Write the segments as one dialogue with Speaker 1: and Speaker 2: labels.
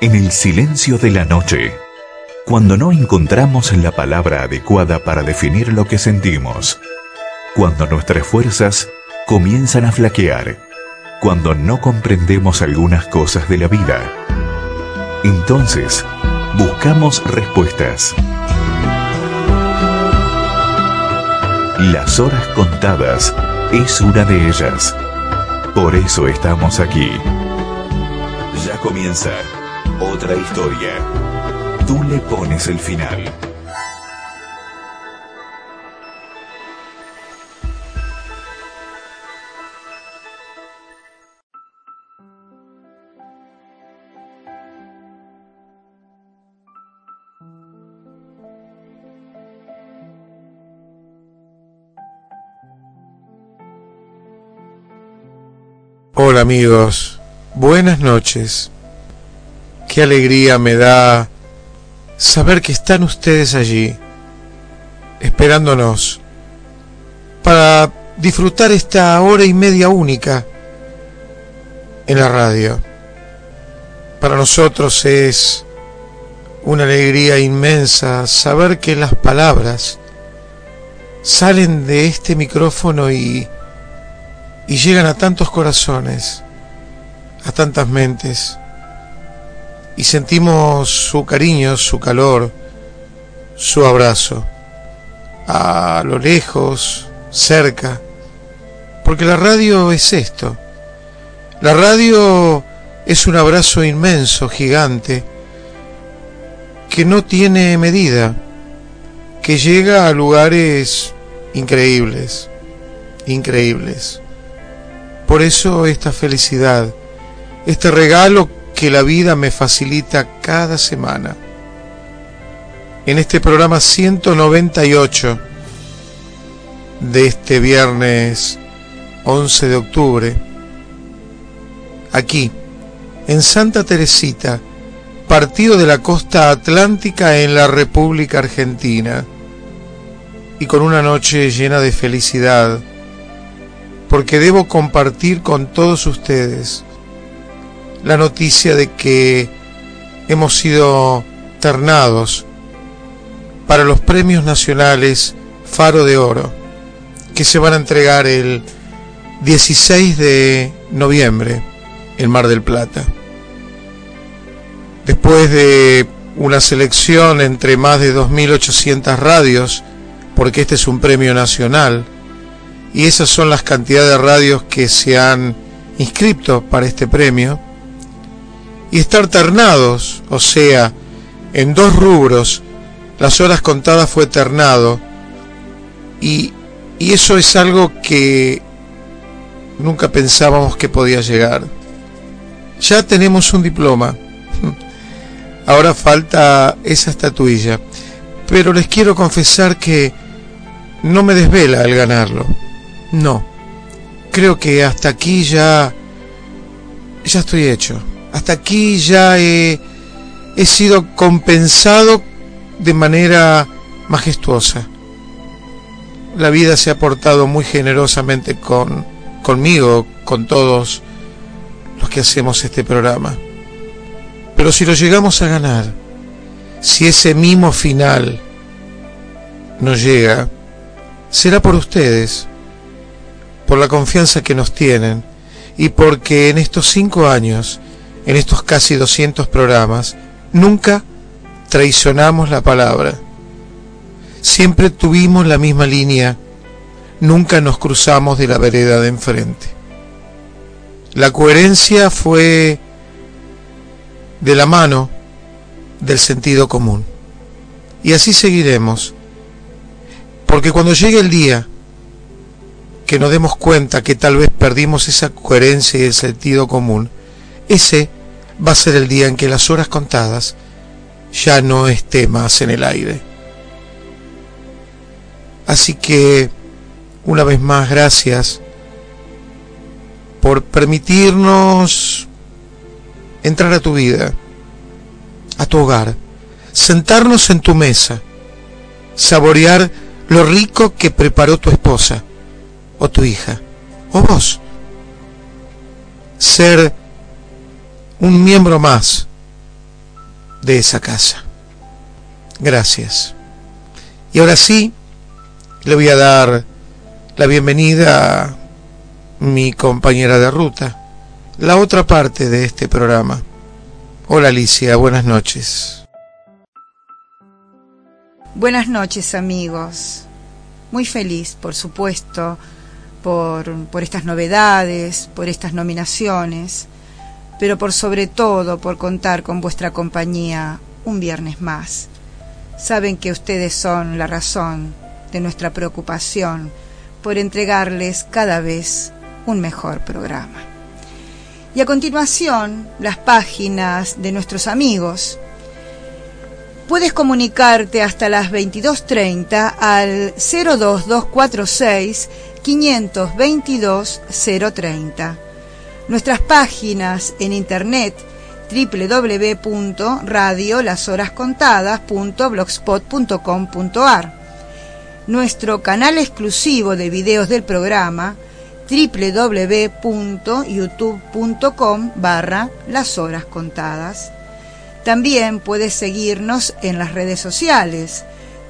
Speaker 1: En el silencio de la noche, cuando no encontramos la palabra adecuada para definir lo que sentimos, cuando nuestras fuerzas comienzan a flaquear, cuando no comprendemos algunas cosas de la vida, entonces buscamos respuestas. Las horas contadas es una de ellas. Por eso estamos aquí. Ya comienza otra historia. Tú le pones el final.
Speaker 2: Hola amigos, buenas noches. Qué alegría me da saber que están ustedes allí, esperándonos, para disfrutar esta hora y media única en la radio. Para nosotros es una alegría inmensa saber que las palabras salen de este micrófono y y llegan a tantos corazones, a tantas mentes, y sentimos su cariño, su calor, su abrazo, a lo lejos, cerca, porque la radio es esto, la radio es un abrazo inmenso, gigante, que no tiene medida, que llega a lugares increíbles, increíbles. Por eso esta felicidad, este regalo que la vida me facilita cada semana. En este programa 198 de este viernes 11 de octubre, aquí, en Santa Teresita, partido de la costa atlántica en la República Argentina, y con una noche llena de felicidad, porque debo compartir con todos ustedes la noticia de que hemos sido ternados para los premios nacionales Faro de Oro, que se van a entregar el 16 de noviembre en Mar del Plata. Después de una selección entre más de 2.800 radios, porque este es un premio nacional, y esas son las cantidades de radios que se han inscrito para este premio, y estar ternados, o sea, en dos rubros, las horas contadas fue ternado, y, y eso es algo que nunca pensábamos que podía llegar. Ya tenemos un diploma, ahora falta esa estatuilla, pero les quiero confesar que no me desvela el ganarlo no. Creo que hasta aquí ya ya estoy hecho. Hasta aquí ya he, sido compensado de manera majestuosa. La vida se ha portado muy generosamente con conmigo, con todos los que hacemos este programa. Pero si lo llegamos a ganar, si ese mimo final nos llega, será por ustedes, por la confianza que nos tienen y porque en estos cinco años, en estos casi 200 programas, nunca traicionamos la palabra. Siempre tuvimos la misma línea, nunca nos cruzamos de la vereda de enfrente. La coherencia fue de la mano del sentido común. Y así seguiremos, porque cuando llegue el día que nos demos cuenta que tal vez perdimos esa coherencia y el sentido común, ese va a ser el día en que las horas contadas ya no esté más en el aire. Así que, una vez más, gracias por permitirnos entrar a tu vida, a tu hogar, sentarnos en tu mesa, saborear lo rico que preparó tu esposa, o tu hija, o vos. Ser un miembro más de esa casa. Gracias. Y ahora sí, le voy a dar la bienvenida a mi compañera de ruta, la otra parte de este programa. Hola Alicia, buenas noches.
Speaker 3: Buenas noches amigos. Muy feliz, por supuesto, por, por estas novedades, por estas nominaciones, pero por sobre todo por contar con vuestra compañía un viernes más. Saben que ustedes son la razón de nuestra preocupación por entregarles cada vez un mejor programa. Y a continuación, las páginas de nuestros amigos. Puedes comunicarte hasta las 22.30 al 02246 522 030. Nuestras páginas en internet www.radiolasorascontadas.blogspot.com.ar Nuestro canal exclusivo de videos del programa www.youtube.com barra las horas contadas. También puedes seguirnos en las redes sociales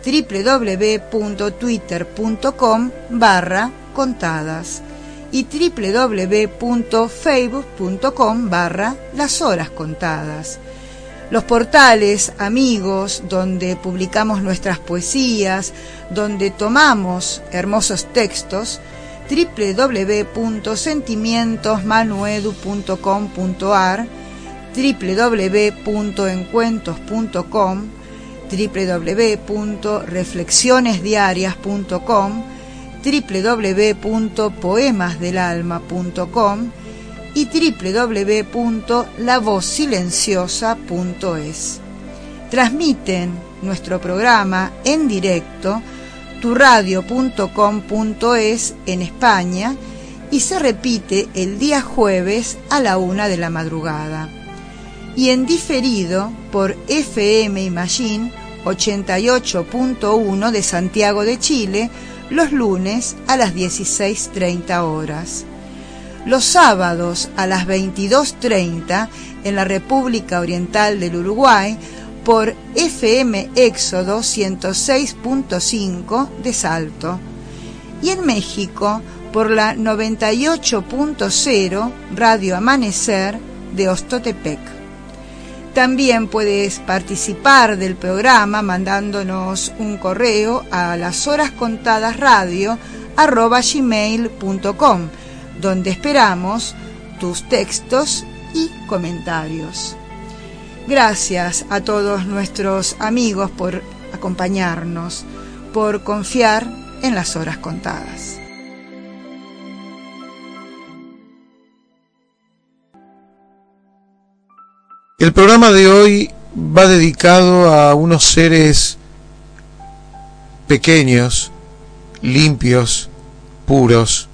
Speaker 3: www.twitter.com barra contadas y www.facebook.com barra las horas contadas. Los portales amigos donde publicamos nuestras poesías, donde tomamos hermosos textos, www.sentimientosmanuedu.com.ar, www.encuentros.com, www.reflexionesdiarias.com, www.poemasdelalma.com y www.lavozsilenciosa.es. Transmiten nuestro programa en directo turradio.com.es en España y se repite el día jueves a la una de la madrugada. Y en diferido por FM Imagine 88.1 de Santiago de Chile los lunes a las 16.30 horas. Los sábados a las 22.30 en la República Oriental del Uruguay por FM Éxodo 106.5 de Salto y en México por la 98.0 Radio Amanecer de Ostotepec. También puedes participar del programa mandándonos un correo a las horas contadas radio donde esperamos tus textos y comentarios. Gracias a todos nuestros amigos por acompañarnos, por confiar en las horas contadas.
Speaker 2: El programa de hoy va dedicado a unos seres pequeños, limpios, puros,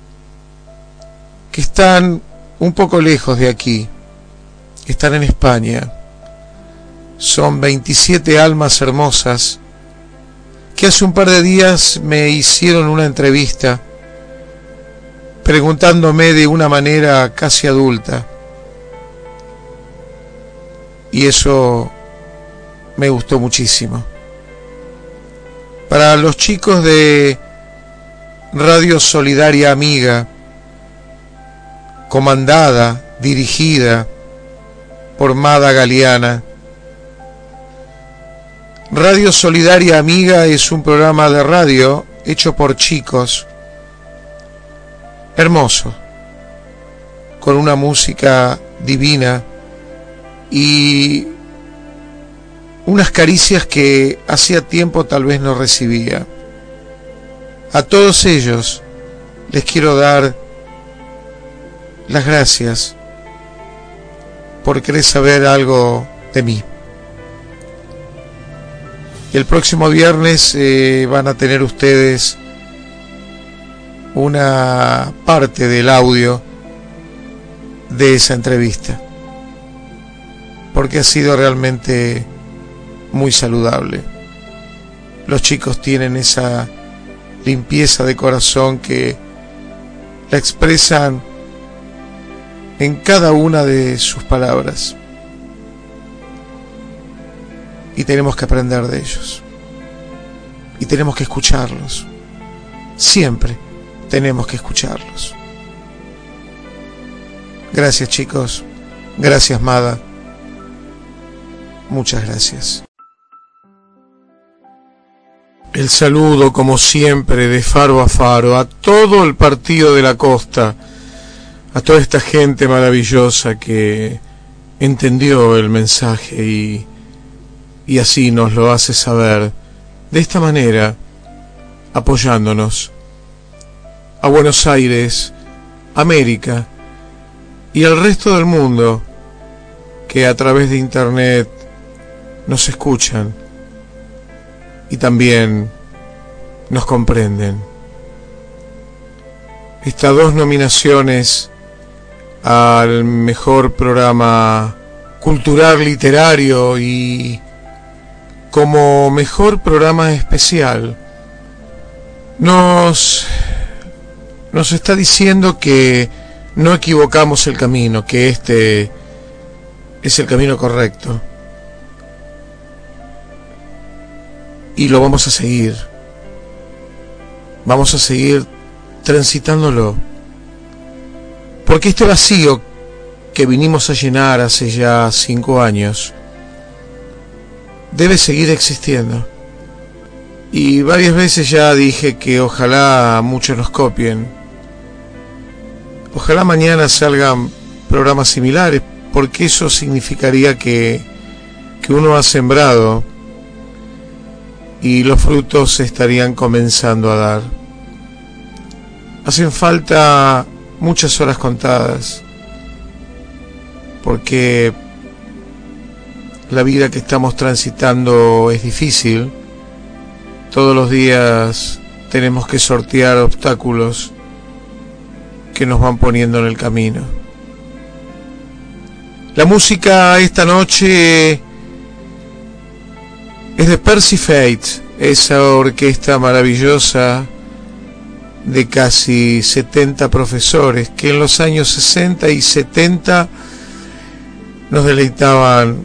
Speaker 2: que están un poco lejos de aquí, están en España son 27 almas hermosas que hace un par de días me hicieron una entrevista preguntándome de una manera casi adulta. Y eso me gustó muchísimo. Para los chicos de Radio Solidaria Amiga, comandada, dirigida por Mada Galeana, Radio Solidaria Amiga es un programa de radio hecho por chicos, hermoso, con una música divina y unas caricias que hacía tiempo tal vez no recibía. A todos ellos les quiero dar las gracias por querer saber algo de mí. El próximo viernes eh, van a tener ustedes una parte del audio de esa entrevista, porque ha sido realmente muy saludable. Los chicos tienen esa limpieza de corazón que la expresan en cada una de sus palabras. y tenemos que aprender de ellos. Y tenemos que escucharlos. Siempre tenemos que escucharlos. Gracias chicos. Gracias Mada. Muchas gracias. El saludo, como siempre, de faro a faro, a todo el partido de la costa, a toda esta gente maravillosa que entendió el mensaje y, y así nos lo hace saber, de esta manera, apoyándonos. A Buenos Aires, América y al resto del mundo que a través de Internet nos escuchan y también nos comprenden. Estas dos nominaciones al mejor programa cultural literario y como mejor programa especial nos nos está diciendo que no equivocamos el camino, que este es el camino correcto. Y lo vamos a seguir. Vamos a seguir transitándolo. Porque este vacío que vinimos a llenar hace ya cinco años debe seguir existiendo. Y varias veces ya dije que ojalá muchos nos copien. Ojalá mañana salgan programas similares, porque eso significaría que, que uno ha sembrado y los frutos se estarían comenzando a dar. Hacen falta muchas horas contadas, porque la vida que estamos transitando es difícil. Todos los días tenemos que sortear obstáculos que nos van poniendo en el camino. La música esta noche es de Percy Fates, esa orquesta maravillosa de casi 70 profesores que en los años 60 y 70 nos deleitaban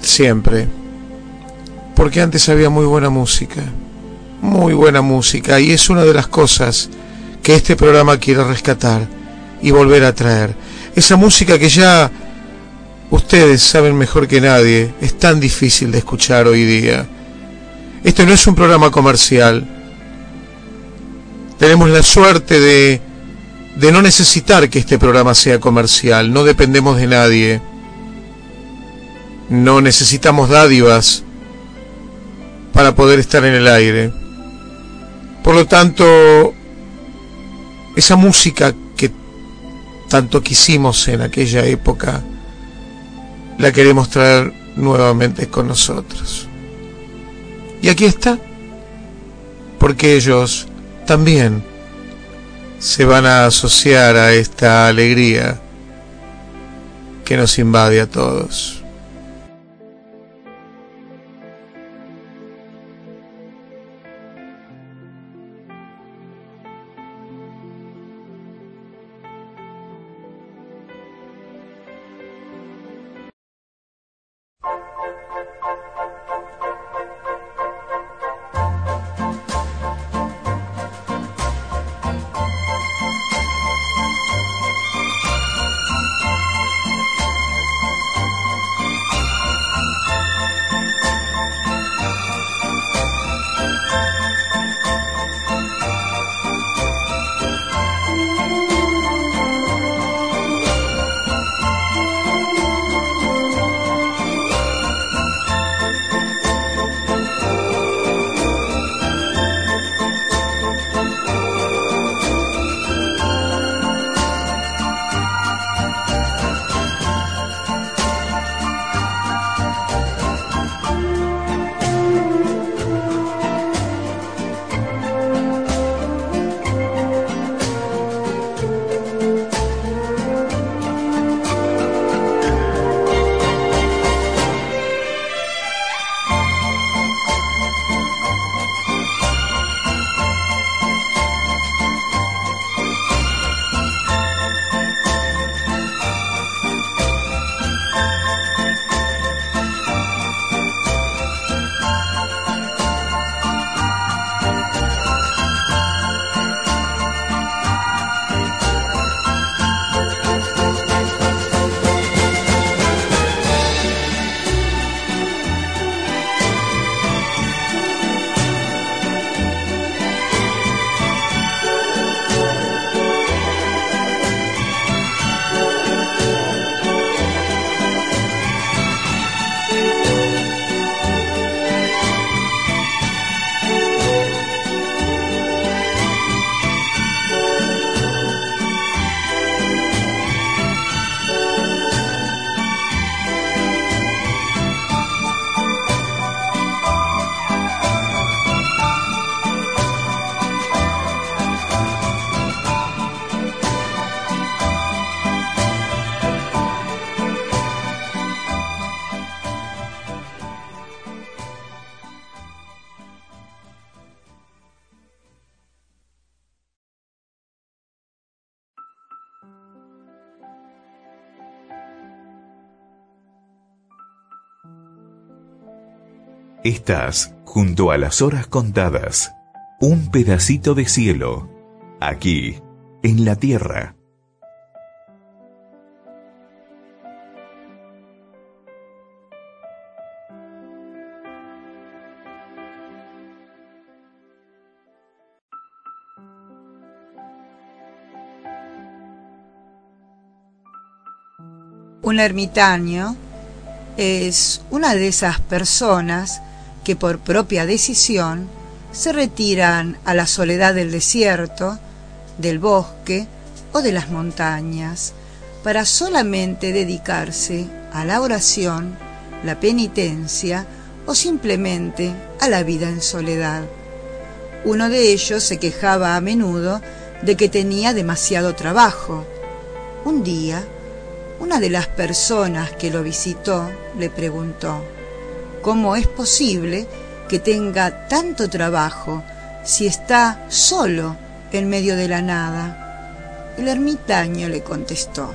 Speaker 2: siempre. Porque antes había muy buena música, muy buena música, y es una de las cosas que este programa quiere rescatar y volver a traer. Esa música que ya Ustedes saben mejor que nadie, es tan difícil de escuchar hoy día. Esto no es un programa comercial. Tenemos la suerte de, de no necesitar que este programa sea comercial, no dependemos de nadie. No necesitamos dádivas para poder estar en el aire. Por lo tanto, esa música que tanto quisimos en aquella época, la queremos traer nuevamente con nosotros. Y aquí está, porque ellos también se van a asociar a esta alegría que nos invade a todos.
Speaker 1: Estás junto a las horas contadas, un pedacito de cielo, aquí, en la tierra.
Speaker 3: Un ermitaño es una de esas personas que por propia decisión se retiran a la soledad del desierto, del bosque o de las montañas para solamente dedicarse a la oración, la penitencia o simplemente a la vida en soledad. Uno de ellos se quejaba a menudo de que tenía demasiado trabajo. Un día, una de las personas que lo visitó le preguntó, ¿cómo es posible que tenga tanto trabajo si está solo en medio de la nada? El ermitaño le contestó,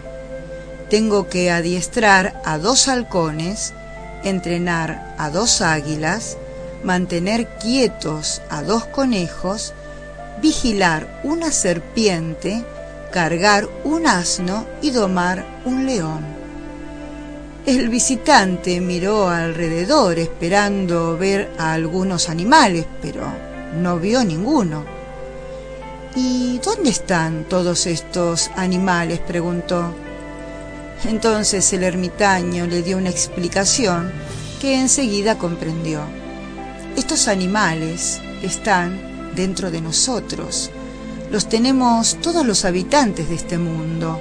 Speaker 3: tengo que adiestrar a dos halcones, entrenar a dos águilas, mantener quietos a dos conejos, vigilar una serpiente, cargar un asno y domar un león. El visitante miró alrededor esperando ver a algunos animales, pero no vio ninguno. ¿Y dónde están todos estos animales? preguntó. Entonces el ermitaño le dio una explicación que enseguida comprendió. Estos animales están dentro de nosotros, los tenemos todos los habitantes de este mundo.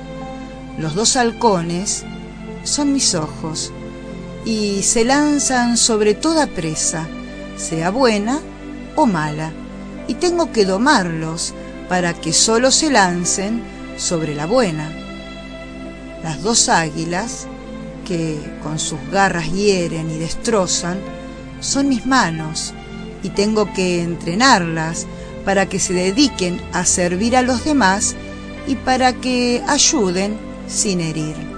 Speaker 3: Los dos halcones son mis ojos y se lanzan sobre toda presa, sea buena o mala, y tengo que domarlos para que solo se lancen sobre la buena. Las dos águilas, que con sus garras hieren y destrozan, son mis manos, y tengo que entrenarlas para que se dediquen a servir a los demás y para que ayuden sin herir.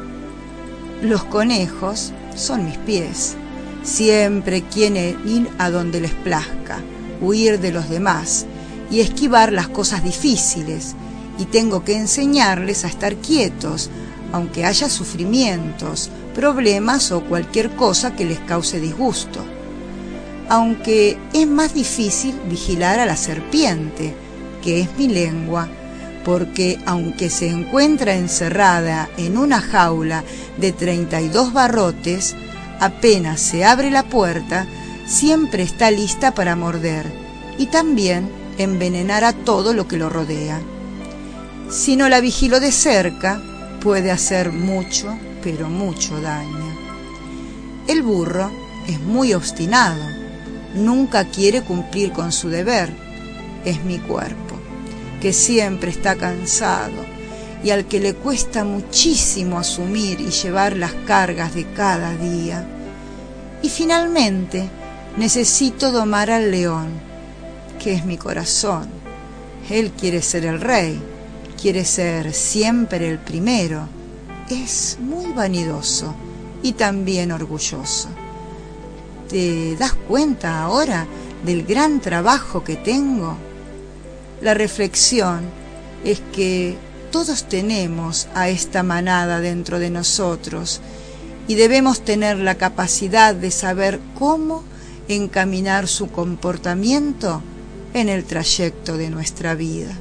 Speaker 3: Los conejos son mis pies. Siempre quieren ir a donde les plazca, huir de los demás y esquivar las cosas difíciles, y tengo que enseñarles a estar quietos, aunque haya sufrimientos, problemas o cualquier cosa que les cause disgusto aunque es más difícil vigilar a la serpiente, que es mi lengua, porque aunque se encuentra encerrada en una jaula de 32 barrotes, apenas se abre la puerta, siempre está lista para morder y también envenenar a todo lo que lo rodea. Si no la vigilo de cerca, puede hacer mucho, pero mucho daño. El burro es muy obstinado nunca quiere cumplir con su deber. Es mi cuerpo, que siempre está cansado y al que le cuesta muchísimo asumir y llevar las cargas de cada día. Y finalmente necesito domar al león, que es mi corazón. Él quiere ser el rey, quiere ser siempre el primero. Es muy vanidoso y también orgulloso. ¿Te das cuenta ahora del gran trabajo que tengo? La reflexión es que todos tenemos a esta manada dentro de nosotros y debemos tener la capacidad de saber cómo encaminar su comportamiento en el trayecto de nuestra vida.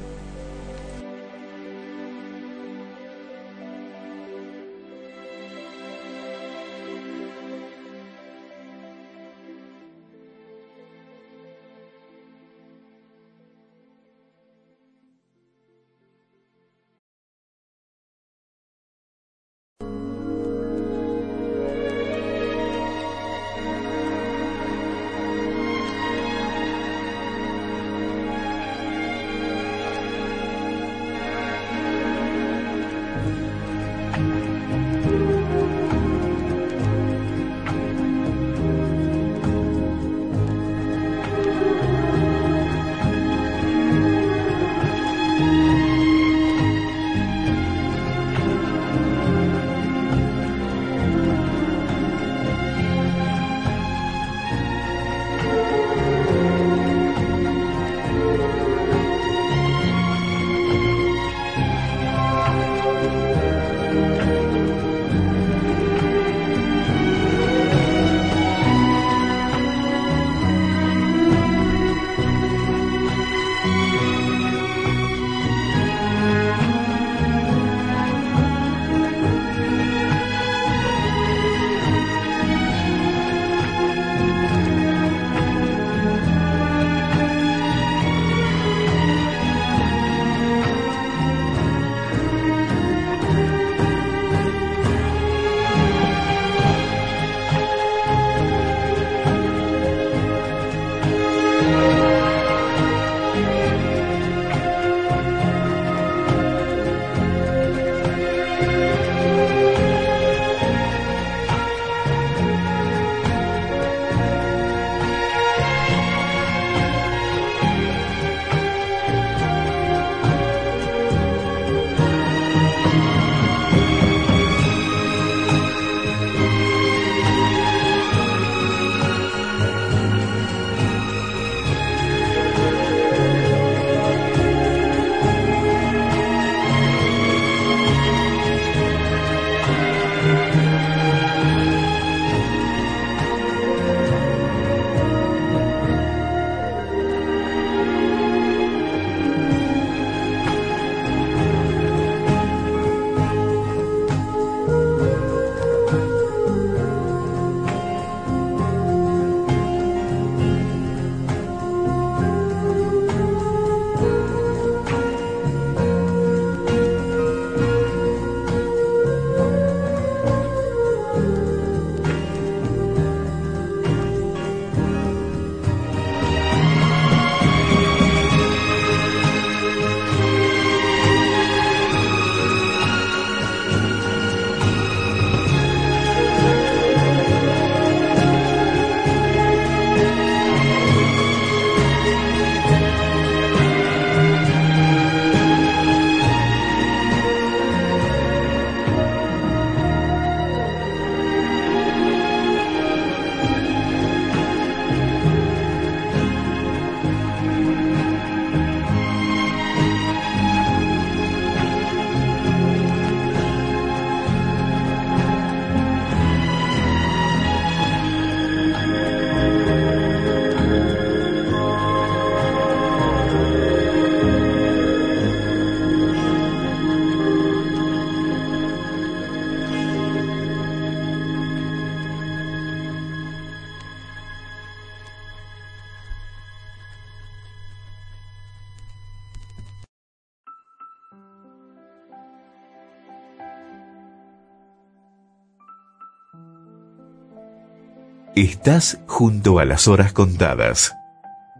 Speaker 1: Estás junto a las horas contadas,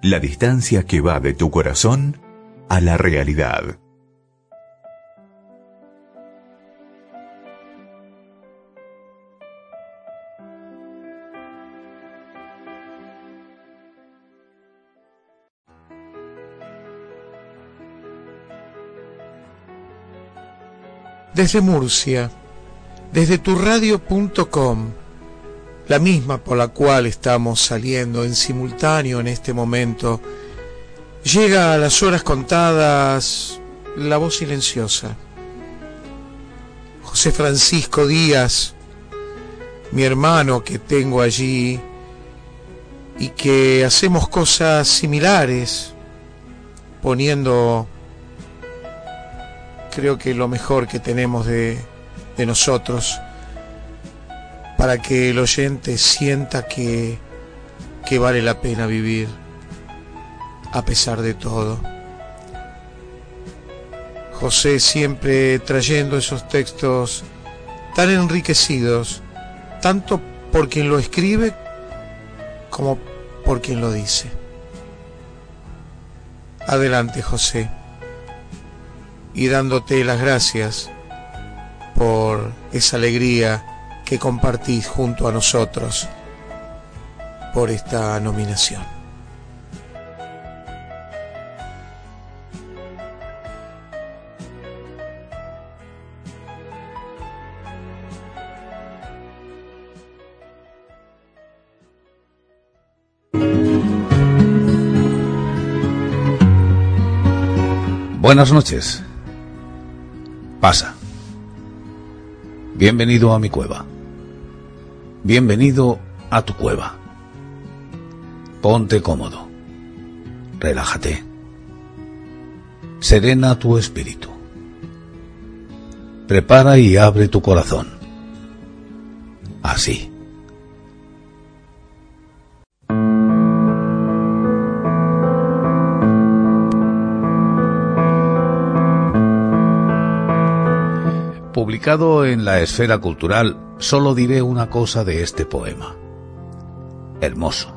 Speaker 1: la distancia que va de tu corazón a la realidad.
Speaker 2: Desde Murcia, desde turradio.com, la misma por la cual estamos saliendo en simultáneo en este momento, llega a las horas contadas la voz silenciosa. José Francisco Díaz, mi hermano que tengo allí y que hacemos cosas similares, poniendo creo que lo mejor que tenemos de, de nosotros para que el oyente sienta que, que vale la pena vivir a pesar de todo. José siempre trayendo esos textos tan enriquecidos, tanto por quien lo escribe como por quien lo dice. Adelante, José y dándote las gracias por esa alegría que compartís junto a nosotros por esta nominación.
Speaker 4: Buenas noches. Pasa. Bienvenido a mi cueva. Bienvenido a tu cueva. Ponte cómodo. Relájate. Serena tu espíritu. Prepara y abre tu corazón. Así. Publicado en la esfera cultural, solo diré una cosa de este poema. Hermoso.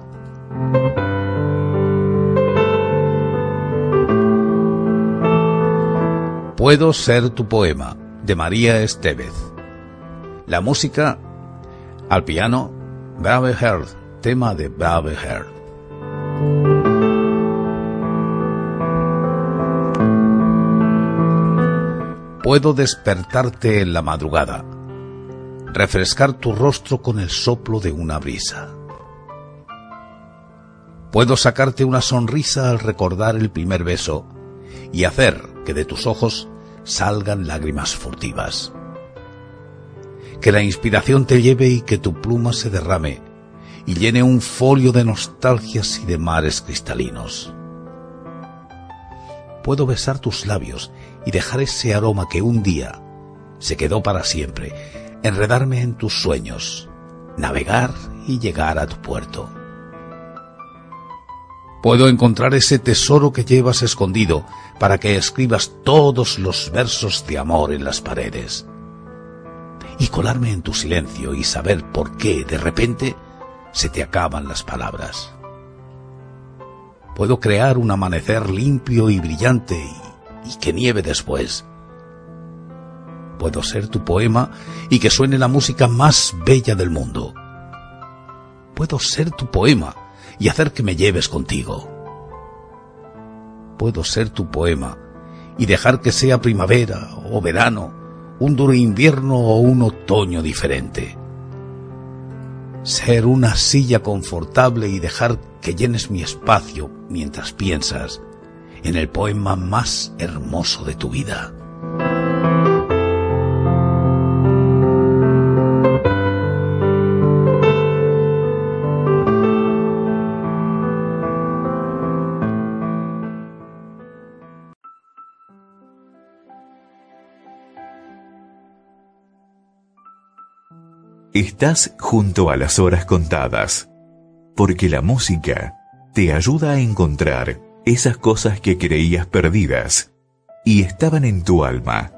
Speaker 4: Puedo ser tu poema, de María Estevez. La música, al piano, Brave Heart, tema de Brave Heart. Puedo despertarte en la madrugada, refrescar tu rostro con el soplo de una brisa. Puedo sacarte una sonrisa al recordar el primer beso y hacer que de tus ojos salgan lágrimas furtivas. Que la inspiración te lleve y que tu pluma se derrame y llene un folio de nostalgias y de mares cristalinos. Puedo besar tus labios y dejar ese aroma que un día se quedó para siempre, enredarme en tus sueños, navegar y llegar a tu puerto. Puedo encontrar ese tesoro que llevas escondido para que escribas todos los versos de amor en las paredes. Y colarme en tu silencio y saber por qué de repente se te acaban las palabras. Puedo crear un amanecer limpio y brillante y que nieve después. Puedo ser tu poema y que suene la música más bella del mundo. Puedo ser tu poema y hacer que me lleves contigo. Puedo ser tu poema y dejar que sea primavera o verano, un duro invierno o un otoño diferente. Ser una silla confortable y dejar que llenes mi espacio mientras piensas en el poema más hermoso de tu vida.
Speaker 1: Estás junto a las horas contadas, porque la música te ayuda a encontrar esas cosas que creías perdidas y estaban en tu alma.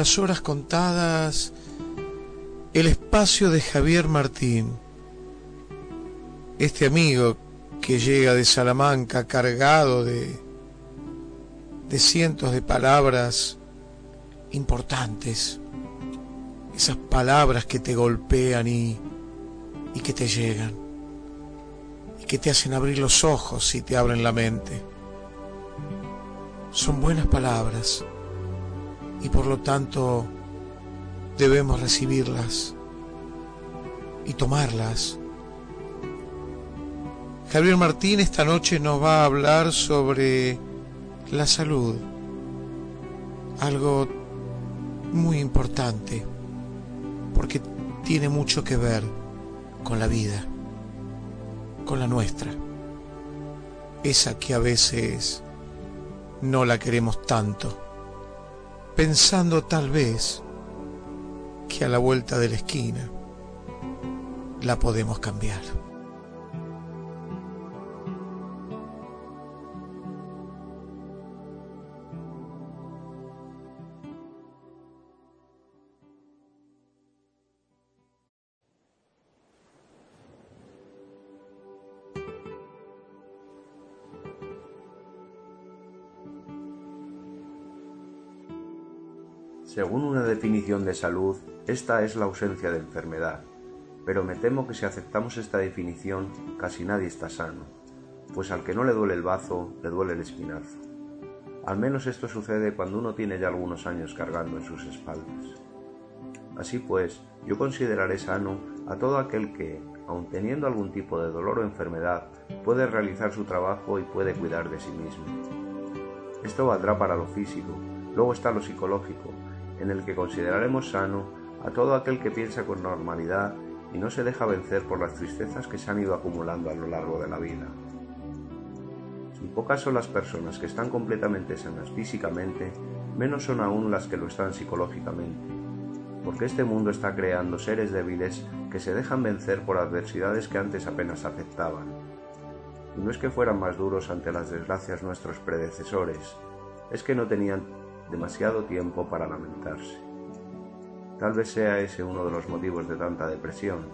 Speaker 2: Las horas contadas el espacio de Javier Martín, este amigo que llega de Salamanca cargado de, de cientos de palabras importantes, esas palabras que te golpean y, y que te llegan, y que te hacen abrir los ojos y te abren la mente. Son buenas palabras y por lo tanto debemos recibirlas y tomarlas. Javier Martín esta noche nos va a hablar sobre la salud, algo muy importante, porque tiene mucho que ver con la vida, con la nuestra, esa que a veces no la queremos tanto, pensando tal vez que a la vuelta de la esquina la podemos cambiar.
Speaker 5: Según una definición de salud, esta es la ausencia de enfermedad, pero me temo que si aceptamos esta definición, casi nadie está sano, pues al que no le duele el bazo, le duele el espinazo. Al menos esto sucede cuando uno tiene ya algunos años cargando en sus espaldas. Así pues, yo consideraré sano a todo aquel que, aun teniendo algún tipo de dolor o enfermedad, puede realizar su trabajo y puede cuidar de sí mismo. Esto valdrá para lo físico, luego está lo psicológico, en el que consideraremos sano a todo aquel que piensa con normalidad y no se deja vencer por las tristezas que se han ido acumulando a lo largo de la vida. Si pocas son las personas que están completamente sanas físicamente, menos son aún las que lo están psicológicamente, porque este mundo está creando seres débiles que se dejan vencer por adversidades que antes apenas afectaban. Y no es que fueran más duros ante las desgracias nuestros predecesores, es que no tenían demasiado tiempo para lamentarse. Tal vez sea ese uno de los motivos de tanta depresión.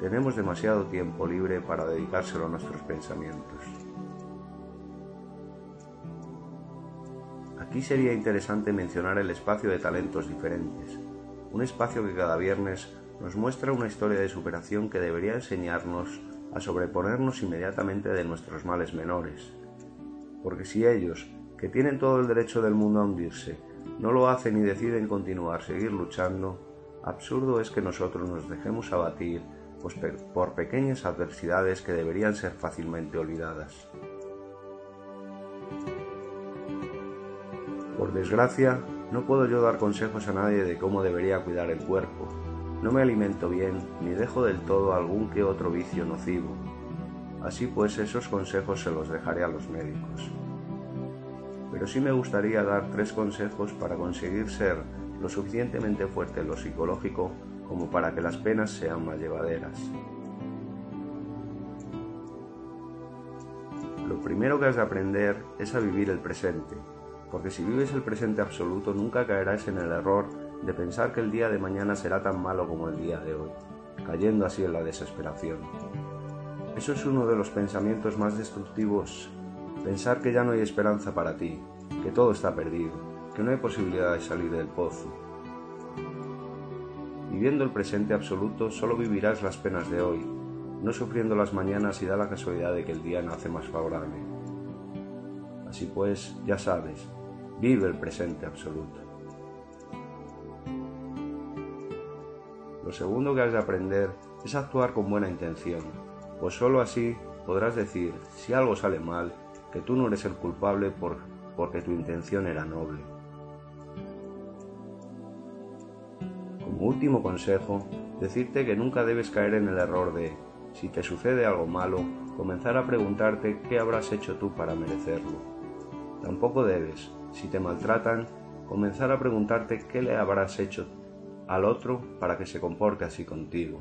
Speaker 5: Tenemos demasiado tiempo libre para dedicárselo a nuestros pensamientos. Aquí sería interesante mencionar el espacio de talentos diferentes, un espacio que cada viernes nos muestra una historia de superación que debería enseñarnos a sobreponernos inmediatamente de nuestros males menores. Porque si ellos, que tienen todo el derecho del mundo a hundirse, no lo hacen y deciden continuar, seguir luchando, absurdo es que nosotros nos dejemos abatir pues, por pequeñas adversidades que deberían ser fácilmente olvidadas. Por desgracia, no puedo yo dar consejos a nadie de cómo debería cuidar el cuerpo. No me alimento bien ni dejo del todo algún que otro vicio nocivo. Así pues, esos consejos se los dejaré a los médicos pero sí me gustaría dar tres consejos para conseguir ser lo suficientemente fuerte en lo psicológico como para que las penas sean más llevaderas. Lo primero que has de aprender es a vivir el presente, porque si vives el presente absoluto nunca caerás en el error de pensar que el día de mañana será tan malo como el día de hoy, cayendo así en la desesperación. Eso es uno de los pensamientos más destructivos Pensar que ya no hay esperanza para ti, que todo está perdido, que no hay posibilidad de salir del pozo. Viviendo el presente absoluto, solo vivirás las penas de hoy, no sufriendo las mañanas y da la casualidad de que el día nace más favorable. Así pues, ya sabes, vive el presente absoluto. Lo segundo que has de aprender es actuar con buena intención, pues sólo así podrás decir, si algo sale mal, que tú no eres el culpable por, porque tu intención era noble. Como último consejo, decirte que nunca debes caer en el error de, si te sucede algo malo, comenzar a preguntarte qué habrás hecho tú para merecerlo. Tampoco debes, si te maltratan, comenzar a preguntarte qué le habrás hecho al otro para que se comporte así contigo,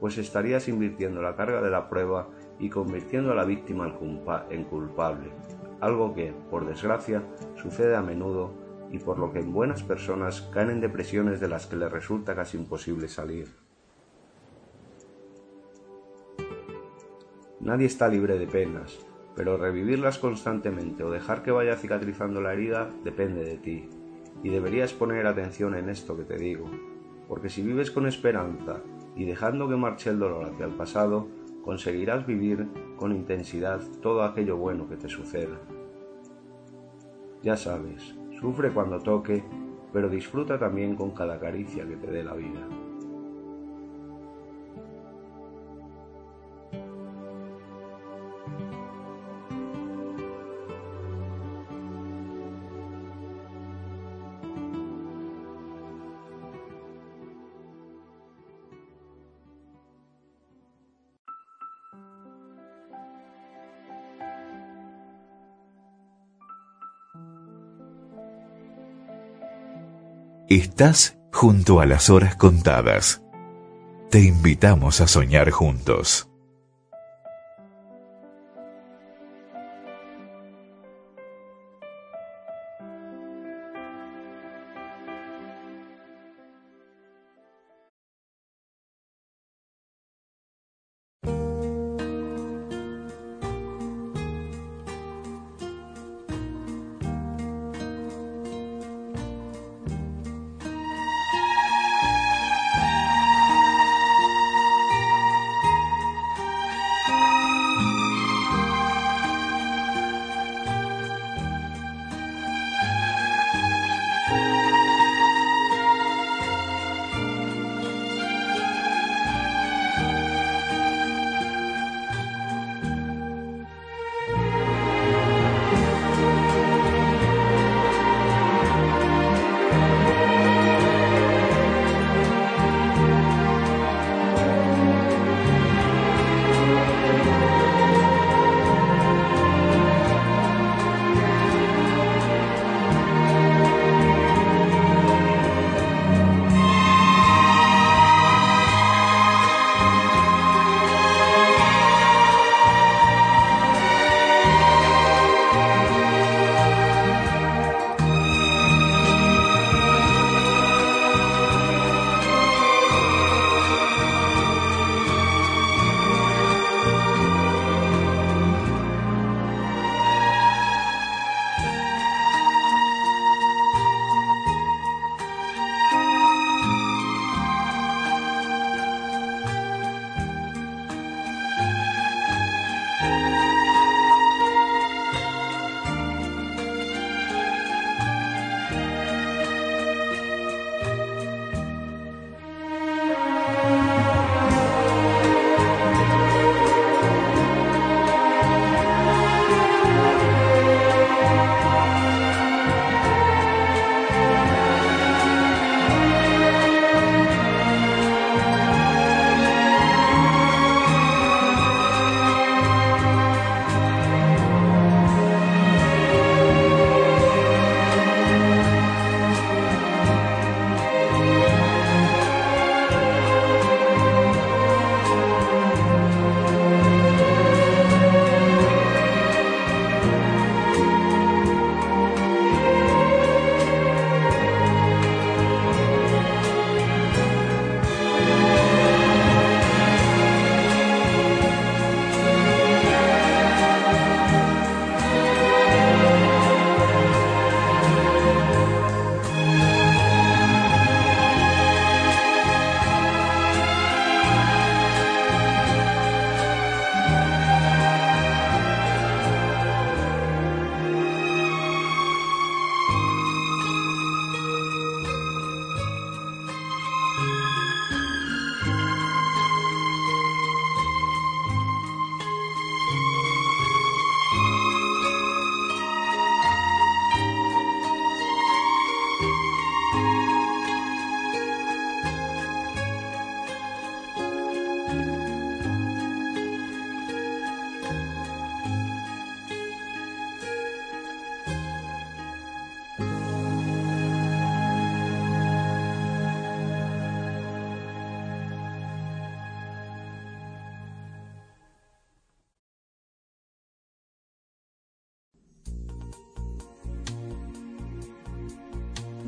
Speaker 5: pues estarías invirtiendo la carga de la prueba y convirtiendo a la víctima en culpable, algo que, por desgracia, sucede a menudo y por lo que en buenas personas caen en depresiones de las que les resulta casi imposible salir. Nadie está libre de penas, pero revivirlas constantemente o dejar que vaya cicatrizando la herida depende de ti, y deberías poner atención en esto que te digo, porque si vives con esperanza y dejando que marche el dolor hacia el pasado, conseguirás vivir con intensidad todo aquello bueno que te suceda. Ya sabes, sufre cuando toque, pero disfruta también con cada caricia que te dé la vida.
Speaker 1: Estás junto a las horas contadas. Te invitamos a soñar juntos.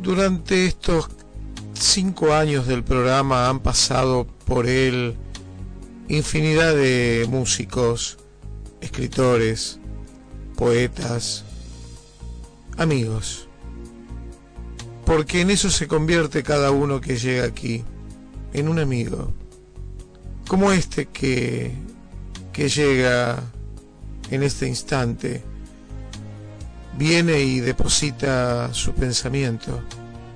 Speaker 2: Durante estos cinco años del programa han pasado por él infinidad de músicos, escritores, poetas, amigos. Porque en eso se convierte cada uno que llega aquí, en un amigo. Como este que, que llega en este instante, viene y deposita su pensamiento.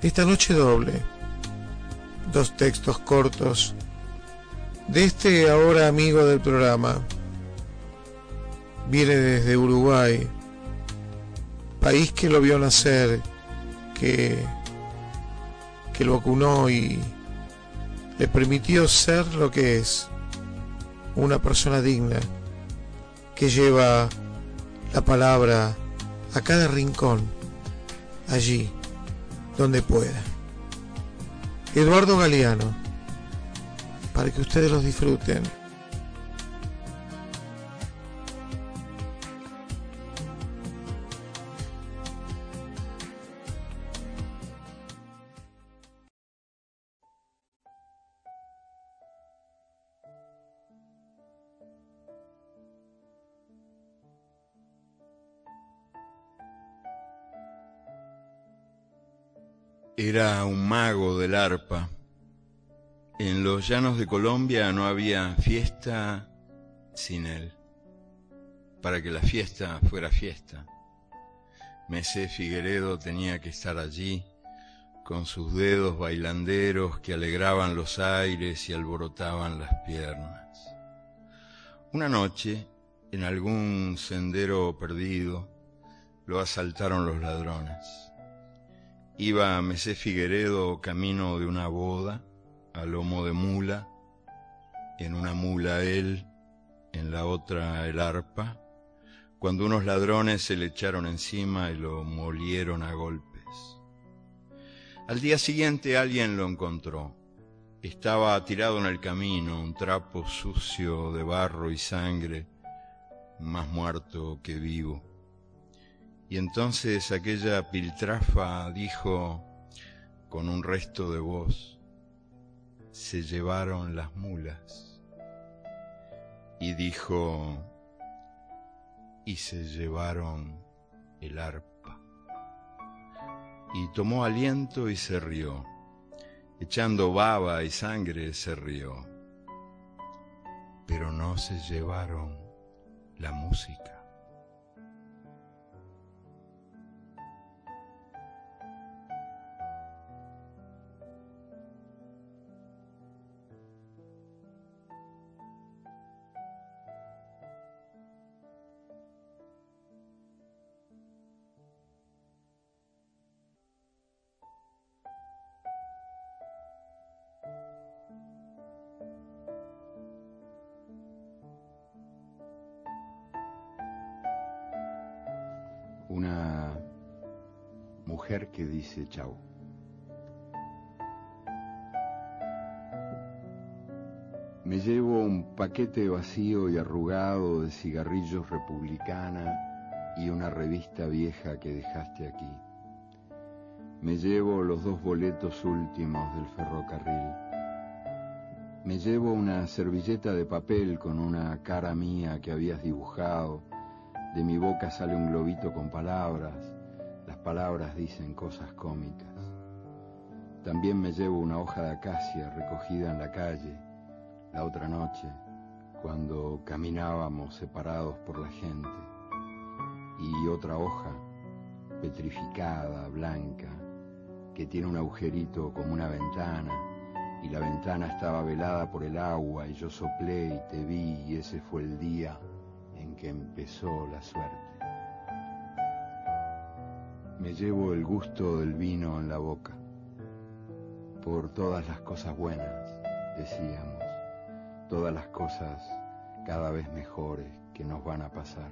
Speaker 2: Esta noche doble, dos textos cortos. De este ahora amigo del programa. Viene desde Uruguay, país que lo vio nacer, que, lo vacunó y le permitió ser lo que es, una persona digna, que lleva la palabra a cada rincón, allí donde pueda. Eduardo Galeano, para que ustedes los disfruten.
Speaker 6: Era un mago del arpa. En los llanos de Colombia no había fiesta sin él. Para que la fiesta fuera fiesta. Mesé Figueredo tenía que estar allí, con sus dedos bailanderos que alegraban los aires y alborotaban las piernas. Una noche, en algún sendero perdido, lo asaltaron los ladrones. Iba Mesé Figueredo camino de una boda, a lomo de mula, en una mula él, en la otra el arpa, cuando unos ladrones se le echaron encima y lo molieron a golpes. Al día siguiente alguien lo encontró. Estaba tirado en el camino, un trapo sucio de barro y sangre, más muerto que vivo. Y entonces aquella piltrafa dijo con un resto de voz, se llevaron las mulas. Y dijo, y se llevaron el arpa. Y tomó aliento y se rió, echando baba y sangre se rió. Pero no se llevaron la música.
Speaker 7: Dice chau. Me llevo un paquete vacío y arrugado de cigarrillos republicana y una revista vieja que dejaste aquí. Me llevo los dos boletos últimos del ferrocarril. Me llevo una servilleta de papel con una cara mía que habías dibujado. De mi boca sale un globito con palabras palabras dicen cosas cómicas. También me llevo una hoja de acacia recogida en la calle la otra noche, cuando caminábamos separados por la gente, y otra hoja petrificada, blanca, que tiene un agujerito como una ventana, y la ventana estaba velada por el agua, y yo soplé y te vi, y ese fue el día en que empezó la suerte. Me llevo el gusto del vino en la boca. Por todas las cosas buenas, decíamos, todas las cosas cada vez mejores que nos van a pasar.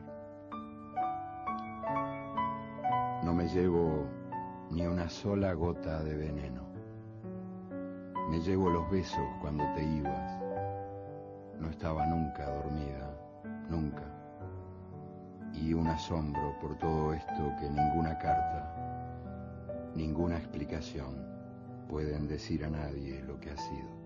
Speaker 7: No me llevo ni una sola gota de veneno. Me llevo los besos cuando te ibas. No estaba nunca dormida, nunca y un asombro por todo esto que ninguna carta ninguna explicación pueden decir a nadie lo que ha sido.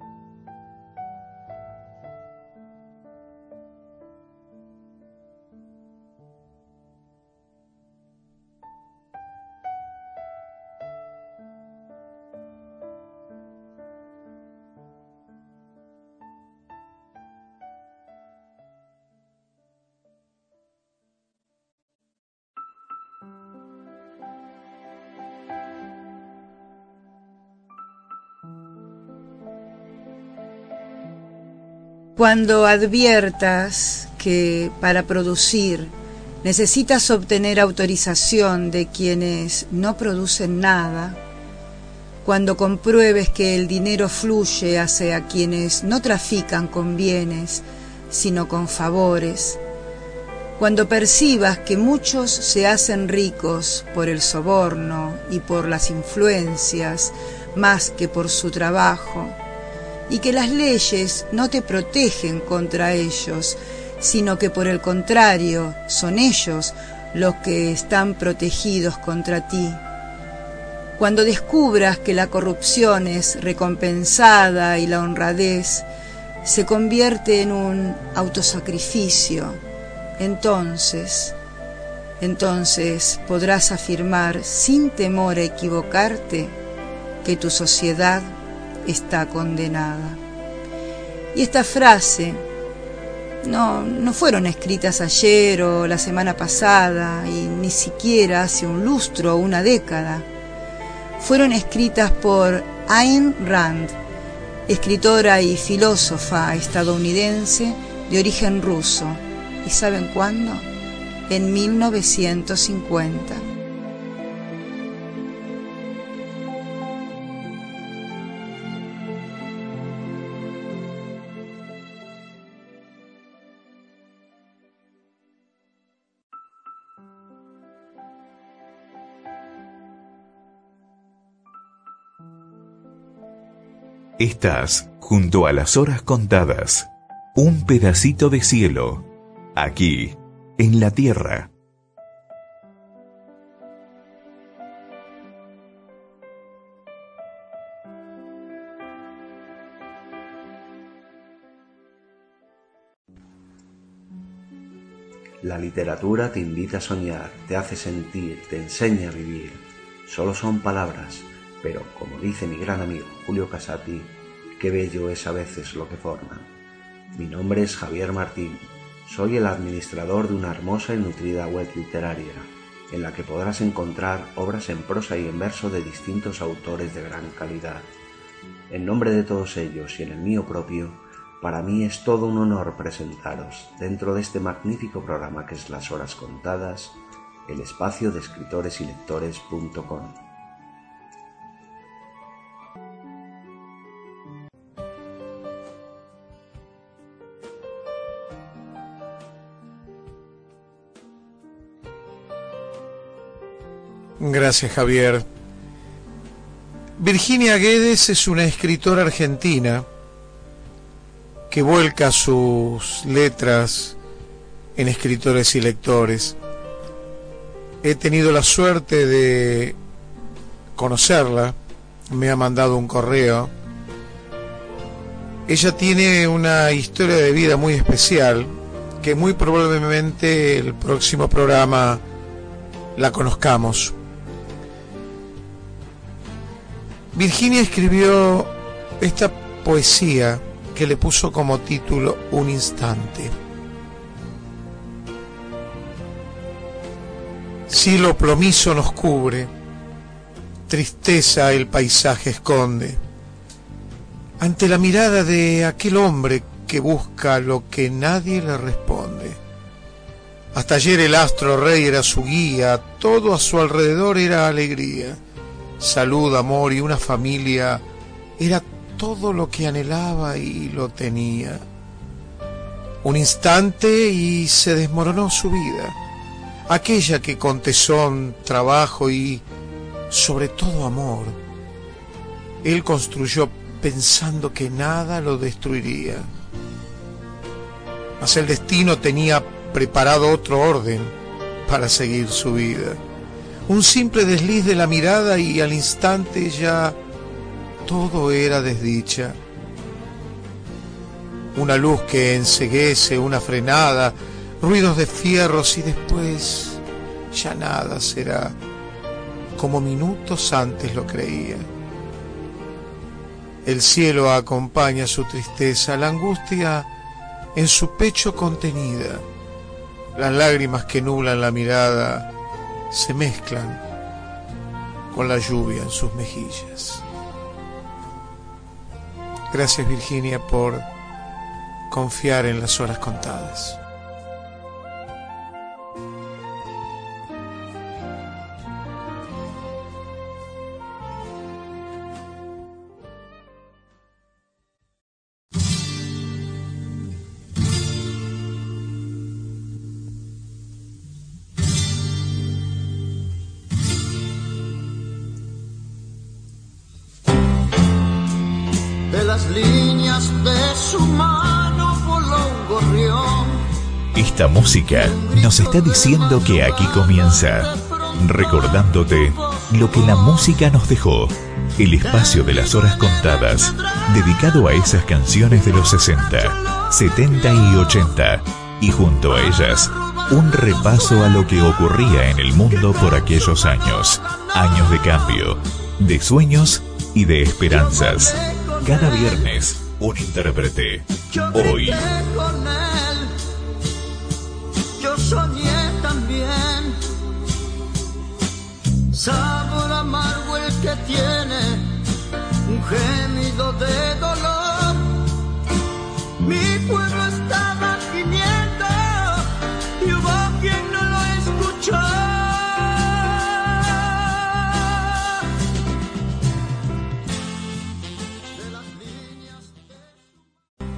Speaker 3: Cuando adviertas que para producir necesitas obtener autorización de quienes no producen nada, cuando compruebes que el dinero fluye hacia quienes no trafican con bienes, sino con favores, cuando percibas que muchos se hacen ricos por el soborno y por las influencias más que por su trabajo, y que las leyes no te protegen contra ellos, sino que por el contrario son ellos los que están protegidos contra ti. Cuando descubras que la corrupción es recompensada y la honradez se convierte en un autosacrificio, entonces, entonces podrás afirmar sin temor a equivocarte que tu sociedad está condenada. Y esta frase no, no fueron escritas ayer o la semana pasada y ni siquiera hace un lustro o una década. Fueron escritas por Ayn Rand, escritora y filósofa estadounidense de origen ruso. ¿Y saben cuándo? En 1950.
Speaker 1: Estás junto a las horas contadas, un pedacito de cielo, aquí, en la tierra.
Speaker 5: La literatura te invita a soñar, te hace sentir, te enseña a vivir. Solo son palabras pero como dice mi gran amigo Julio Casati, qué bello es a veces lo que forman. Mi nombre es Javier Martín, soy el administrador de una hermosa y nutrida web literaria, en la que podrás encontrar obras en prosa y en verso de distintos autores de gran calidad. En nombre de todos ellos y en el mío propio, para mí es todo un honor presentaros, dentro de este magnífico programa que es Las Horas Contadas, el espacio de escritores y lectores.com.
Speaker 2: Gracias, Javier. Virginia Guedes es una escritora argentina que vuelca sus letras en escritores y lectores. He tenido la suerte de conocerla, me ha mandado un correo. Ella tiene una historia de vida muy especial que muy probablemente el próximo programa la conozcamos. Virginia escribió esta poesía que le puso como título Un instante. Cielo plomizo nos cubre, tristeza el paisaje esconde. Ante la mirada de aquel hombre que busca lo que nadie le responde. Hasta ayer el astro rey era su guía, todo a su alrededor era alegría salud, amor y una familia era todo lo que anhelaba y lo tenía. Un instante y se desmoronó su vida, aquella que con tesón, trabajo y sobre todo amor, él construyó pensando que nada lo destruiría. Mas el destino tenía preparado otro orden para seguir su vida un simple desliz de la mirada y al instante ya todo era desdicha. Una luz que enseguece, una frenada, ruidos de fierros y después ya nada será como minutos antes lo creía. El cielo acompaña su tristeza, la angustia en su pecho contenida. Las lágrimas que nublan la mirada se mezclan con la lluvia en sus mejillas. Gracias Virginia por confiar en las horas contadas.
Speaker 1: Música nos está diciendo que aquí comienza, recordándote lo que la música nos dejó, el espacio de las horas contadas, dedicado a esas canciones de los 60, 70 y 80, y junto a ellas, un repaso a lo que ocurría en el mundo por aquellos años, años de cambio, de sueños y de esperanzas. Cada viernes, un intérprete. Hoy
Speaker 8: Sabor amargo el que tiene un gemido de dolor. Mi pueblo estaba gimiendo y hubo quien no lo escuchó.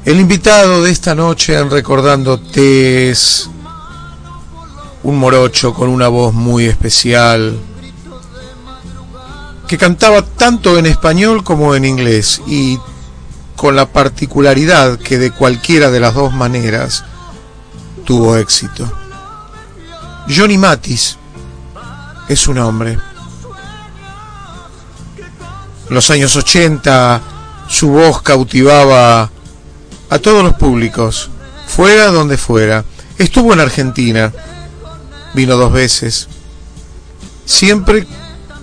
Speaker 2: El invitado de esta noche en Recordándote es un morocho con una voz muy especial, que cantaba tanto en español como en inglés y con la particularidad que de cualquiera de las dos maneras tuvo éxito. Johnny Matis es un hombre. En los años 80 su voz cautivaba a todos los públicos, fuera donde fuera. Estuvo en Argentina, vino dos veces, siempre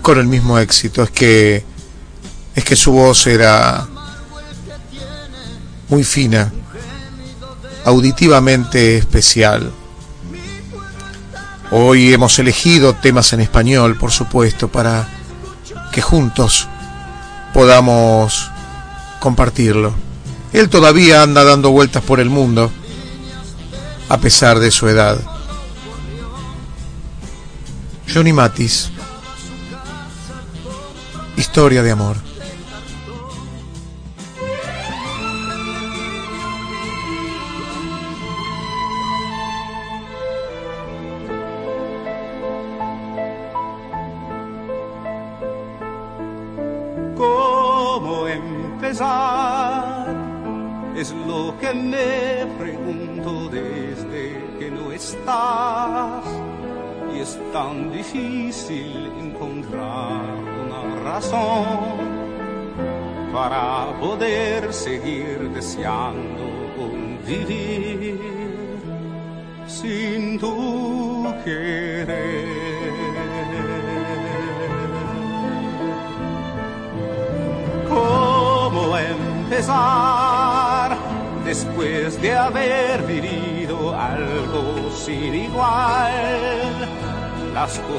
Speaker 2: con el mismo éxito, es que es que su voz era muy fina, auditivamente especial. Hoy hemos elegido temas en español, por supuesto, para que juntos podamos compartirlo. Él todavía anda dando vueltas por el mundo, a pesar de su edad. Johnny Matis. Historia de amor.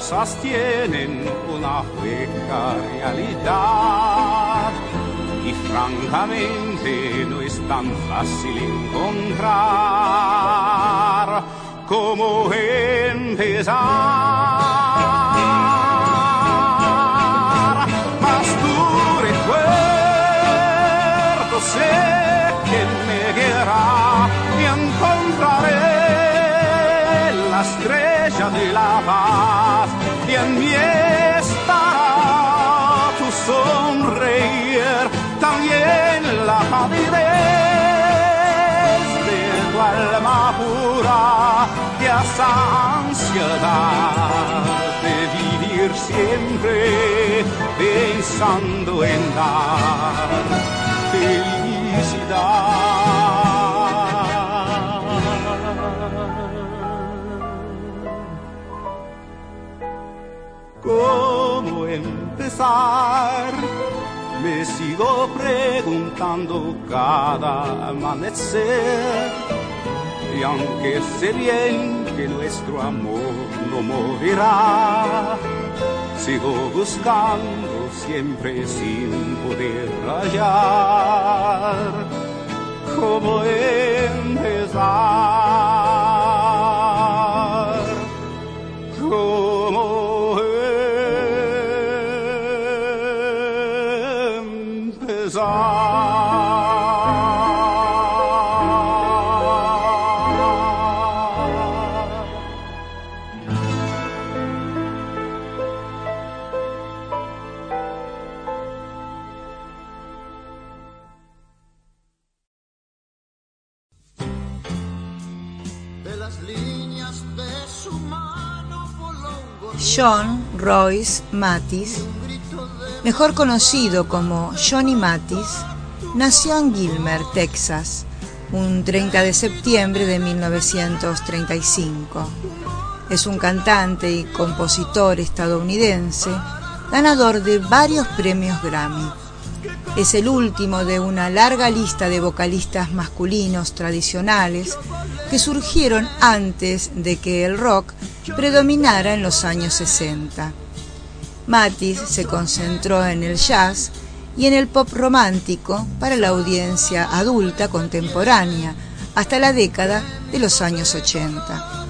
Speaker 9: Cosas tienen una hueca realidad y francamente no es tan fácil encontrar cómo empezar. Mas tu recuerdo sé que me guiará y esa ansiedad de vivir siempre pensando en dar felicidad. ¿Cómo empezar? Me sigo preguntando cada amanecer. Y aunque sé bien que nuestro amor no morirá, sigo buscando siempre sin poder hallar cómo empezar. ¿Cómo empezar?
Speaker 3: John Royce Matis, mejor conocido como Johnny Matis, nació en Gilmer, Texas, un 30 de septiembre de 1935. Es un cantante y compositor estadounidense, ganador de varios premios Grammy. Es el último de una larga lista de vocalistas masculinos tradicionales que surgieron antes de que el rock predominara en los años 60. Matis se concentró en el jazz y en el pop romántico para la audiencia adulta contemporánea hasta la década de los años 80.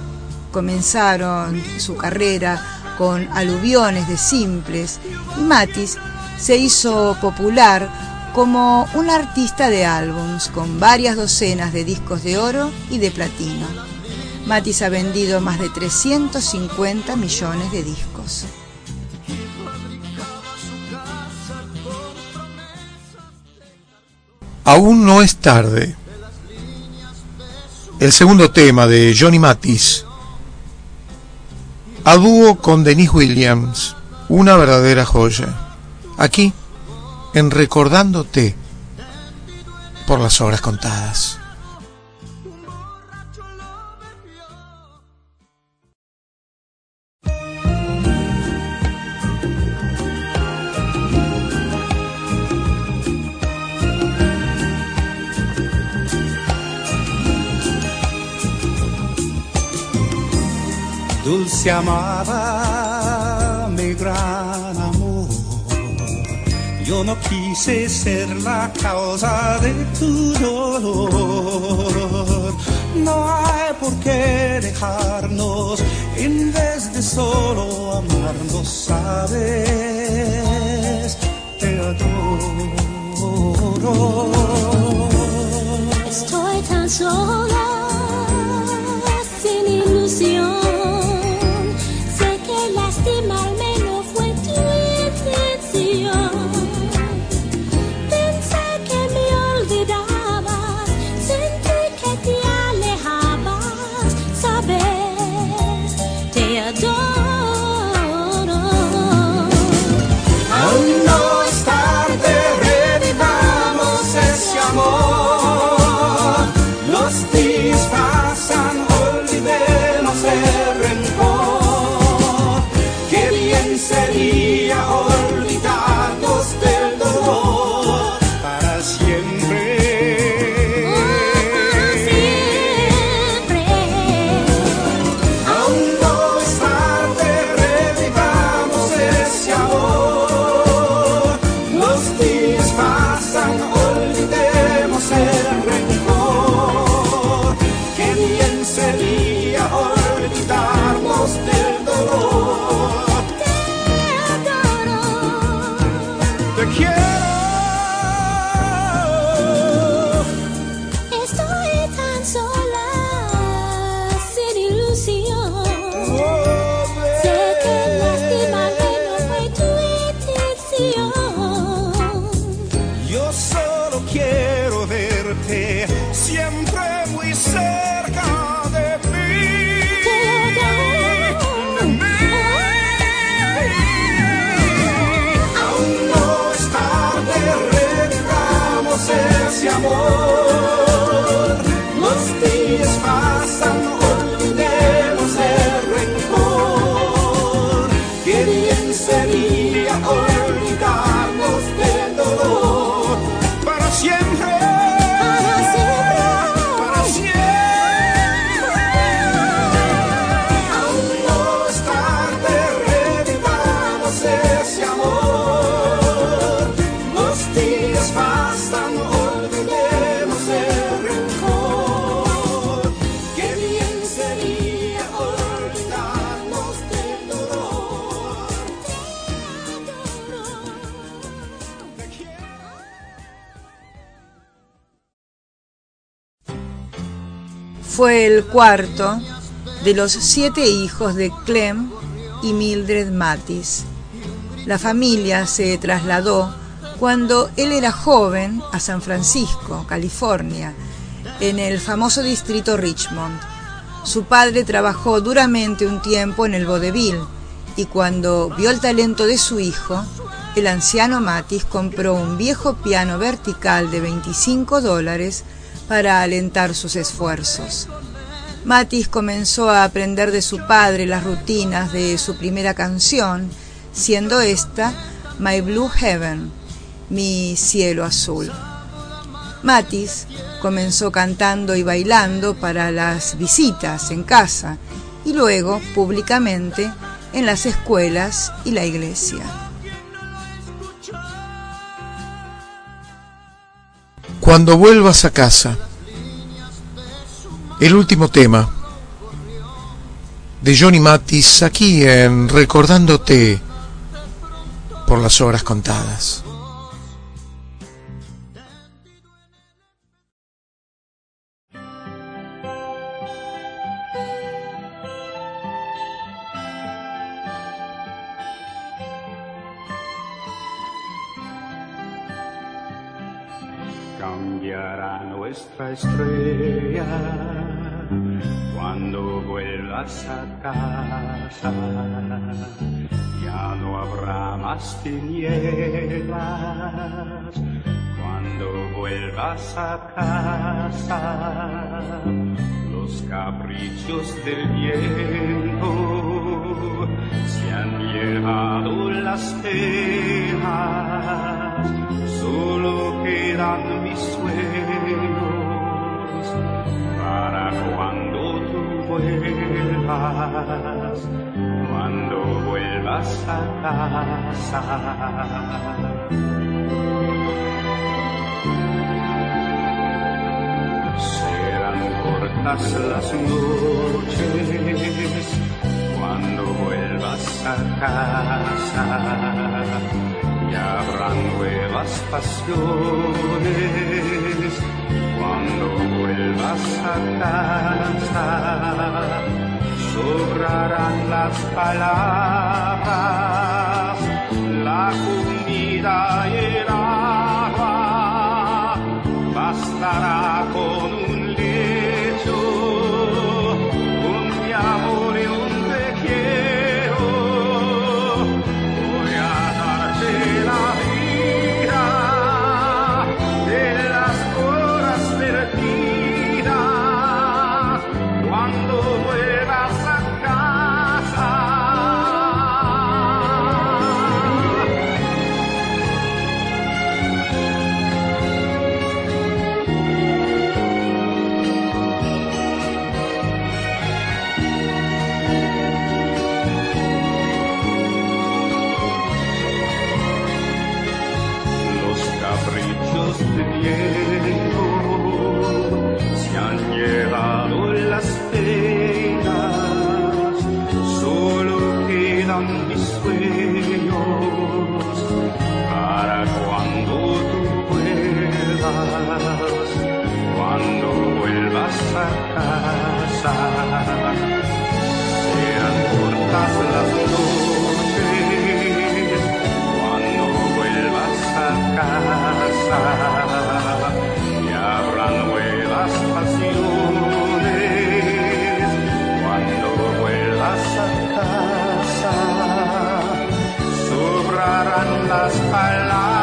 Speaker 3: Comenzaron su carrera con aluviones de simples y Matis se hizo popular como un artista de álbums con varias docenas de discos de oro y de platino. Matis ha vendido más de 350 millones de discos.
Speaker 2: Aún no es tarde. El segundo tema de Johnny Mathis, a dúo con Denise Williams, una verdadera joya. Aquí, en Recordándote, por las horas contadas.
Speaker 9: Dulce amada, mi gran amor, yo no quise ser la causa de tu dolor. No hay por qué dejarnos en vez de solo amarnos, sabes, te adoro.
Speaker 10: Estoy tan sola, sin ilusión.
Speaker 9: El
Speaker 3: cuarto de los siete hijos de Clem y Mildred Matis. La familia se trasladó cuando él era joven a San Francisco, California, en el famoso distrito Richmond. Su padre trabajó duramente un tiempo en el vodevil y cuando vio el talento de su hijo, el anciano Matis compró un viejo piano vertical de 25 dólares para alentar sus esfuerzos. Matis comenzó a aprender de su padre las rutinas de su primera canción, siendo esta My Blue Heaven, mi cielo azul. Matis comenzó cantando y bailando para las visitas en casa y luego públicamente en las escuelas y la iglesia.
Speaker 2: Cuando vuelvas a casa, el último tema de Johnny Matis aquí en Recordándote por las horas contadas.
Speaker 9: Estrella cuando vuelvas a casa. Ya no habrá más tinieblas cuando vuelvas a casa. Los caprichos del viento se han llevado las penas, solo quedan mis sueños para cuando tú vuelvas, cuando vuelvas a casa. Serán cortas las noches cuando vuelvas a casa y habrá nuevas pasiones cuando vuelvas a casa. Sobrarán las palabras, la comida y el cuando vuelvas a casa. Sean cortas las noches cuando vuelvas a casa y habrá nuevas pasiones cuando vuelvas a casa sobrarán las palabras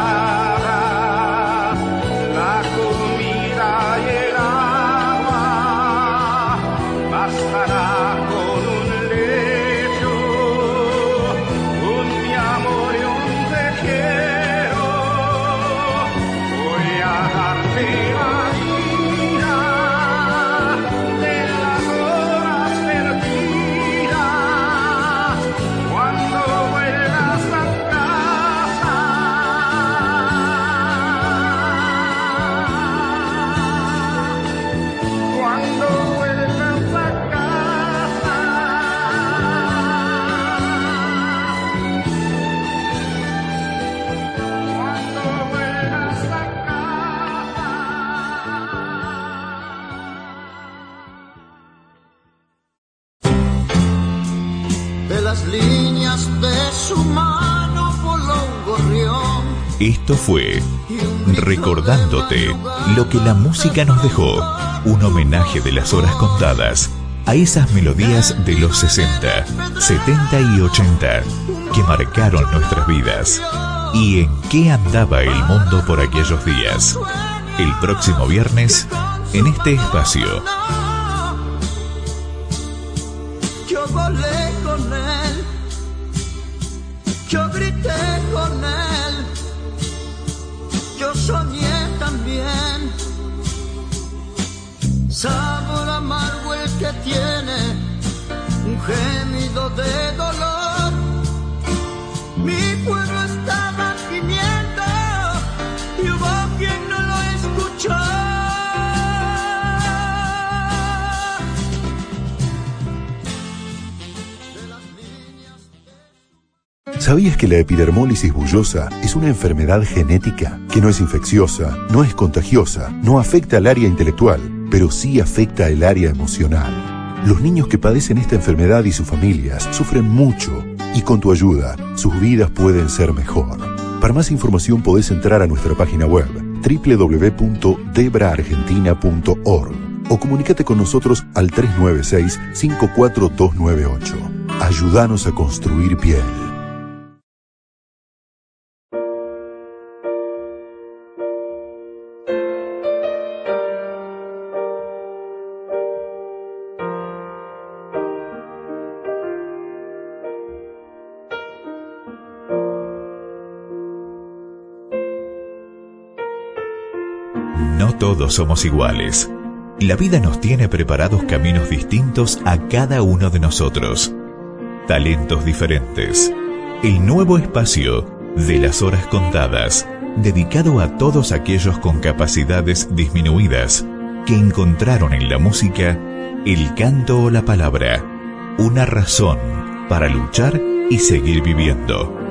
Speaker 1: Esto fue Recordándote lo que la música nos dejó, un homenaje de las horas contadas a esas melodías de los 60, 70 y 80 que marcaron nuestras vidas. ¿Y en qué andaba el mundo por aquellos días? El próximo viernes, en este espacio.
Speaker 8: Yo volé con él, Sabor amargo el que tiene un gemido de dolor. Mi pueblo estaba gimiendo y hubo quien no lo escuchó.
Speaker 11: ¿Sabías que la epidermólisis bullosa es una enfermedad genética que no es infecciosa, no es contagiosa, no afecta al área intelectual, pero sí afecta al área emocional? Los niños que padecen esta enfermedad y sus familias sufren mucho y con tu ayuda sus vidas pueden ser mejor. Para más información podés entrar a nuestra página web www.debraargentina.org o comunícate con nosotros al 396-54298. Ayúdanos a construir piel.
Speaker 1: Todos somos iguales. La vida nos tiene preparados caminos distintos a cada uno de nosotros. Talentos diferentes. El nuevo espacio de las horas contadas, dedicado a todos aquellos con capacidades disminuidas que encontraron en la música el canto o la palabra, una razón para luchar y seguir viviendo.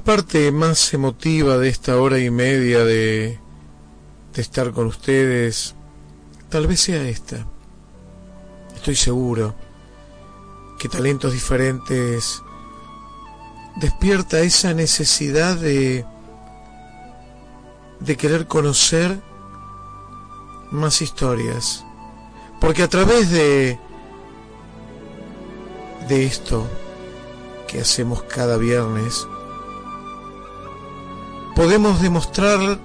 Speaker 2: La parte más emotiva de esta hora y media de, de estar con ustedes, tal vez sea esta. Estoy seguro que talentos diferentes despierta esa necesidad de, de querer conocer más historias. Porque a través de, de esto que hacemos cada viernes, podemos demostrar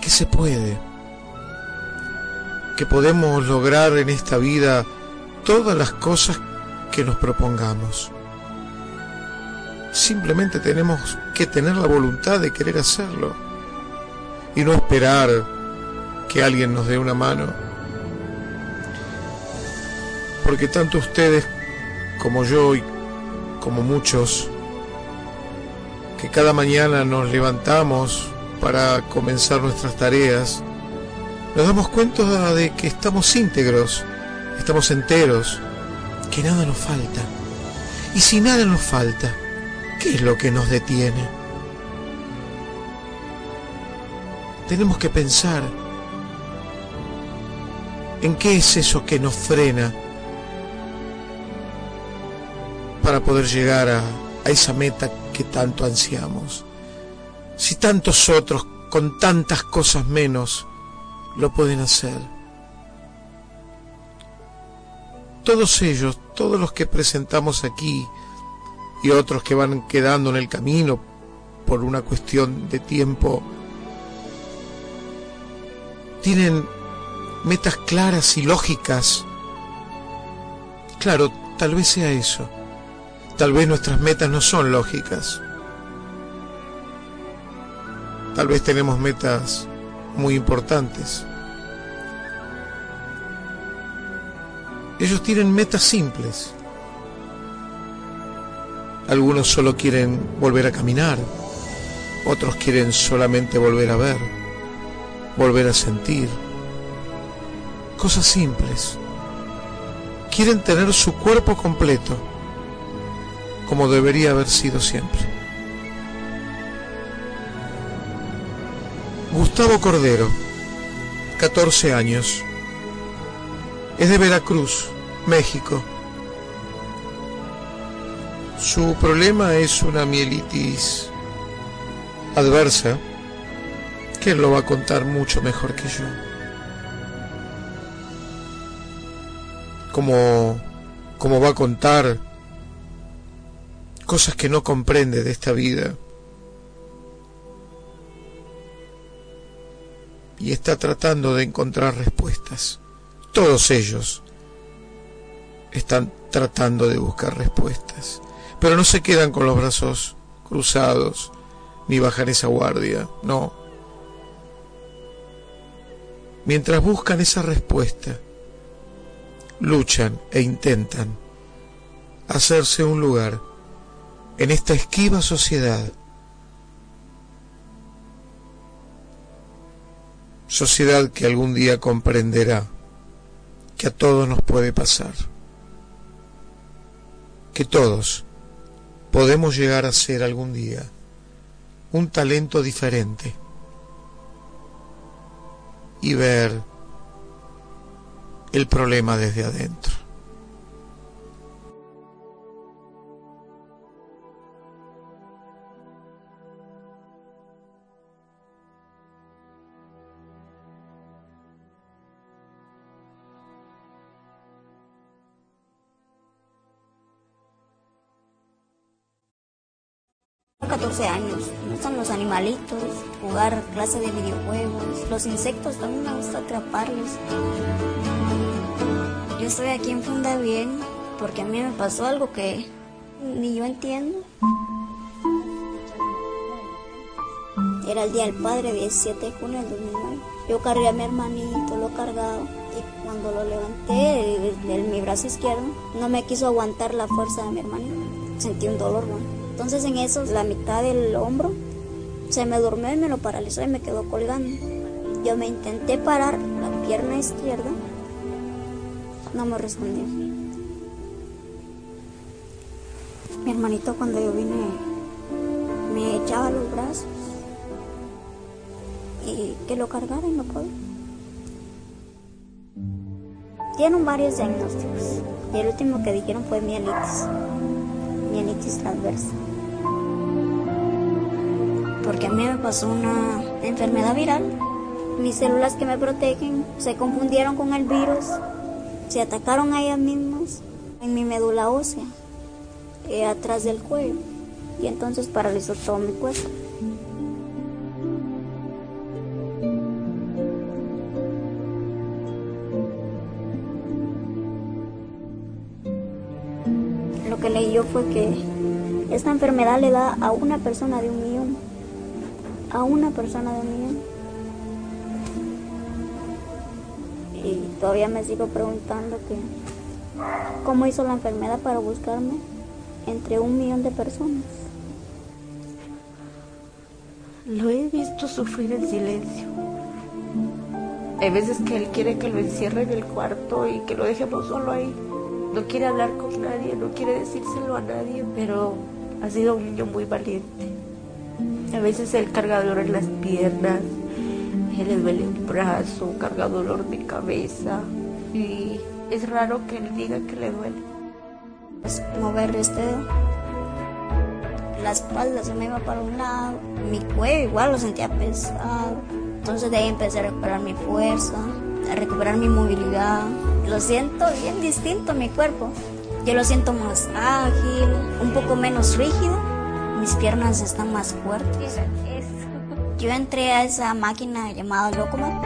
Speaker 2: que se puede, que podemos lograr en esta vida todas las cosas que nos propongamos. Simplemente tenemos que tener la voluntad de querer hacerlo y no esperar que alguien nos dé una mano. Porque tanto ustedes como yo y como muchos que cada mañana nos levantamos para comenzar nuestras tareas, nos damos cuenta de que estamos íntegros, estamos enteros, que nada nos falta. Y si nada nos falta, ¿qué es lo que nos detiene? Tenemos que pensar en qué es eso que nos frena para poder llegar a, a esa meta que tanto ansiamos. Si tantos otros, con tantas cosas menos, lo pueden hacer. Todos ellos, todos los que presentamos aquí y otros que van quedando en el camino por una cuestión de tiempo, tienen metas claras y lógicas. Claro, tal vez sea eso. Tal vez nuestras metas no son lógicas. Tal vez tenemos metas muy importantes. Ellos tienen metas simples. Algunos solo quieren volver a caminar, otros quieren solamente volver a ver, volver a sentir. Cosas simples. Quieren tener su cuerpo completo, como debería haber sido siempre. Gustavo Cordero, 14 años. Es de Veracruz, México. Su problema es una mielitis adversa, que él lo va a contar mucho mejor que yo. Como, como va a contar cosas que no comprende de esta vida. Y está tratando de encontrar respuestas. Todos ellos están tratando de buscar respuestas pero no se quedan con los brazos cruzados ni bajan esa guardia, no. Mientras buscan esa respuesta, luchan e intentan hacerse un lugar en esta esquiva sociedad. Sociedad que algún día comprenderá que a todos nos puede pasar, que todos podemos llegar a ser algún día un talento diferente y ver el problema desde adentro.
Speaker 12: 14 años. Me gustan los animalitos, jugar clase de videojuegos. Los insectos también me gusta atraparlos. Yo estoy aquí en Funda Bien porque a mí me pasó algo que ni yo entiendo. Era el Día del Padre, 17 de junio del 2009. Yo cargué a mi hermanito, lo cargado. Y cuando lo levanté, mi brazo izquierdo, no me quiso aguantar la fuerza de mi hermanito. Sentí un dolor, ¿no? Entonces en eso la mitad del hombro se me durmió y me lo paralizó y me quedó colgando. Yo me intenté parar la pierna izquierda, no me respondió. Mi hermanito cuando yo vine me echaba los brazos y que lo cargara y no puedo. Tienen varios diagnósticos y el último que dijeron fue mielitis, mielitis transversa porque a mí me pasó una enfermedad viral. Mis células que me protegen se confundieron con el virus, se atacaron a ellas mismas en mi médula ósea, eh, atrás del cuello, y entonces paralizó todo mi cuerpo. Lo que leí yo fue que esta enfermedad le da a una persona de un millón a una persona de millón. Y todavía me sigo preguntando que cómo hizo la enfermedad para buscarme entre un millón de personas.
Speaker 13: Lo he visto sufrir en silencio. Hay veces que él quiere que lo encierre en el cuarto y que lo dejemos solo ahí. No quiere hablar con nadie, no quiere decírselo a nadie, pero ha sido un niño muy valiente. A veces él carga dolor en las piernas, él le duele un brazo, carga dolor de cabeza y es raro que él diga que le duele.
Speaker 12: Es mover este dedo. La espalda se me iba para un lado, mi cuello igual lo sentía pesado. Entonces de ahí empecé a recuperar mi fuerza, a recuperar mi movilidad. Lo siento bien distinto mi cuerpo. Yo lo siento más ágil, un poco menos rígido mis piernas están más fuertes. Yo entré a esa máquina llamada Locomob.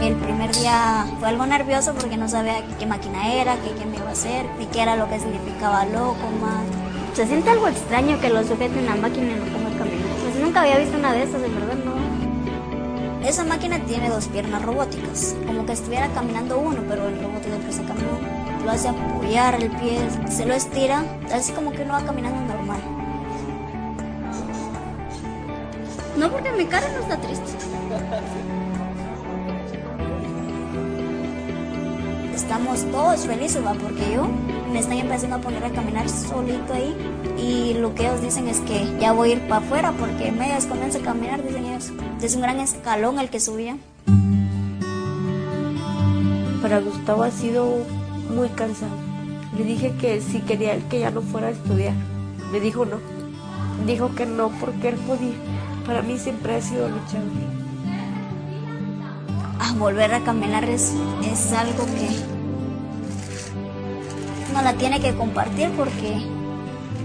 Speaker 12: El primer día fue algo nervioso porque no sabía qué máquina era, qué, qué me iba a hacer, ni qué era lo que significaba Locomob.
Speaker 14: Se siente algo extraño que lo sujeten a máquina y lo ponga a caminar. Pues nunca había visto una de esas, de verdad, no.
Speaker 12: Esa máquina tiene dos piernas robóticas, como que estuviera caminando uno, pero el robot es el que. Lo hace apoyar el pie, se lo estira, así como que no va caminando normal. No porque mi cara no está triste. Estamos todos felices, va, porque yo me estoy empezando a poner a caminar solito ahí y lo que ellos dicen es que ya voy a ir para afuera porque en medio comienza a caminar, dicen ellos. Es un gran escalón el que subía.
Speaker 13: Para Gustavo ha sido muy cansado. Le dije que si quería él que ya no fuera a estudiar. Me dijo no. Dijo que no porque él podía. Para mí siempre ha sido luchador.
Speaker 12: Ah, volver a caminar es, es algo que uno la tiene que compartir porque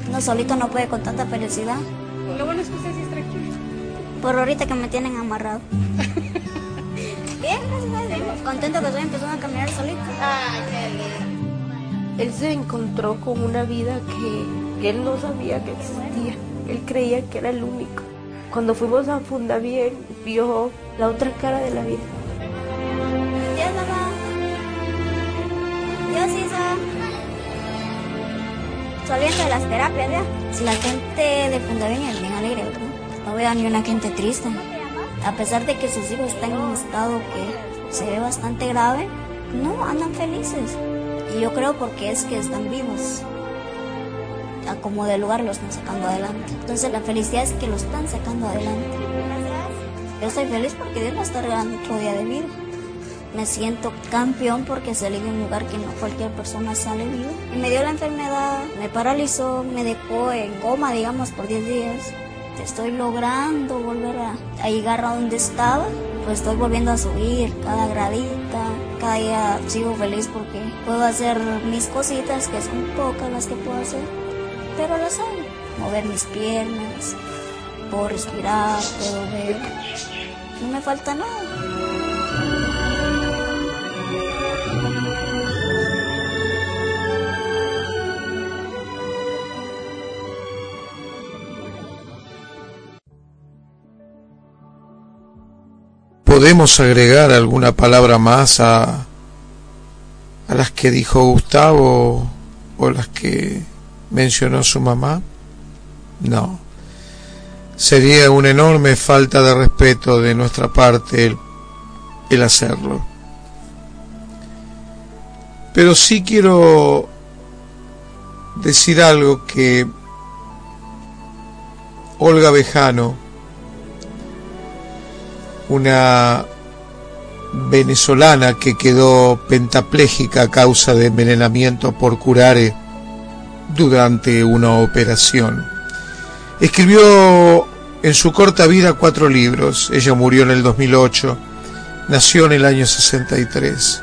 Speaker 12: uno solito no puede con tanta felicidad.
Speaker 13: Lo bueno es que usted sí es tranquilo.
Speaker 12: Por ahorita que me tienen amarrado. Bien, gracias a. Contento que estoy empezando a caminar solito.
Speaker 13: Ay, qué lindo. Él se encontró con una vida que, él no sabía que existía. Él creía que era el único. Cuando fuimos a Funda Bien, vio la otra cara de la vida.
Speaker 12: Saliendo de las terapias, ya. Si la gente de Fundavien es bien alegre, ¿no? No veo ni una gente triste. A pesar de que sus hijos están en un estado que se ve bastante grave, no, andan felices. Y yo creo porque es que están vivos. A como de lugar los están sacando adelante. Entonces la felicidad es que lo están sacando adelante. Yo estoy feliz porque Dios me está regalando otro día de vida. Me siento campeón porque salí de un lugar que no cualquier persona sale vivo. Y me dio la enfermedad, me paralizó, me dejó en coma, digamos, por 10 días. Estoy logrando volver a, a llegar a donde estaba. Pues estoy volviendo a subir cada gradita. Cada sigo feliz porque puedo hacer mis cositas, que son pocas las que puedo hacer. Pero lo sé. Mover mis piernas, puedo respirar, puedo ver. No me falta nada.
Speaker 2: ¿Podemos agregar alguna palabra más a, a las que dijo Gustavo o las que mencionó su mamá? No. Sería una enorme falta de respeto de nuestra parte el, el hacerlo. Pero sí quiero decir algo que Olga Bejano, una venezolana que quedó pentapléjica a causa de envenenamiento por curare durante una operación. Escribió en su corta vida cuatro libros. Ella murió en el 2008, nació en el año 63.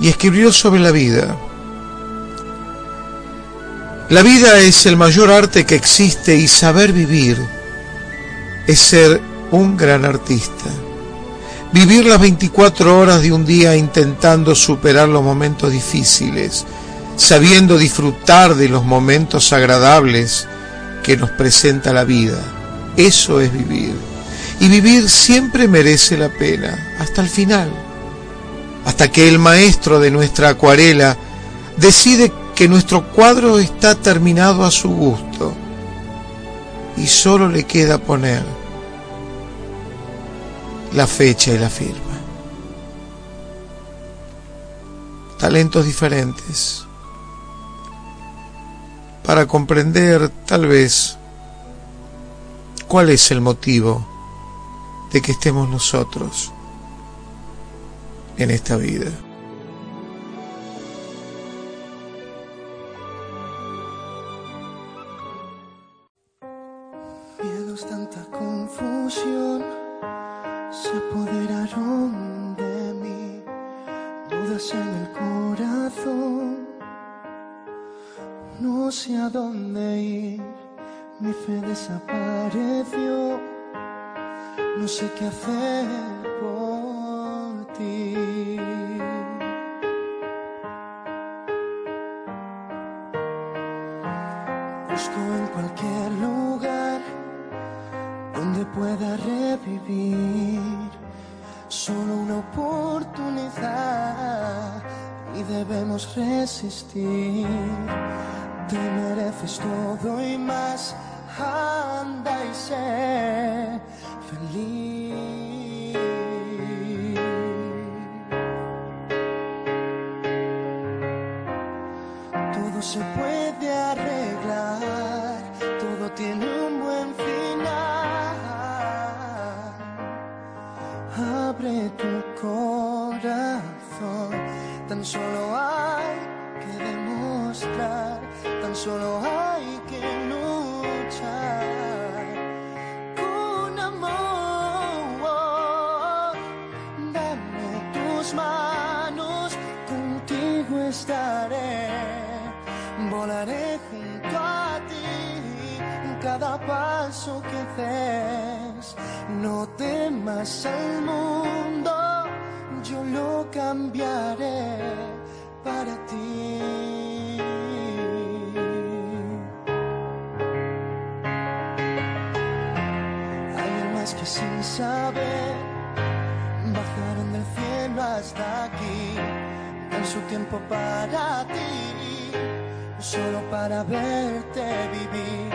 Speaker 2: Y escribió sobre la vida. La vida es el mayor arte que existe y saber vivir es ser un gran artista. Vivir las 24 horas de un día intentando superar los momentos difíciles, sabiendo disfrutar de los momentos agradables que nos presenta la vida. Eso es vivir. Y vivir siempre merece la pena, hasta el final. Hasta que el maestro de nuestra acuarela decide que nuestro cuadro está terminado a su gusto y solo le queda poner la fecha y la firma. Talentos diferentes para comprender tal vez cuál es el motivo de que estemos nosotros en esta vida.
Speaker 15: No sé a dónde ir, mi fe desapareció, no sé qué hacer por ti. Busco en cualquier lugar donde pueda revivir. Solo una oportunidad y debemos resistir. Te mereces todo y más. Anda y sé feliz. Todo se puede arreglar, todo tiene un buen final. Abre tu corazón, tan solo hay que demostrar, tan solo hay que luchar con amor. Dame tus manos, contigo estaré, volaré junto a ti cada paso que des. No temas al mundo, yo lo cambiaré para ti. Sin saber bajaron del cielo hasta aquí en su tiempo para ti, solo para verte vivir.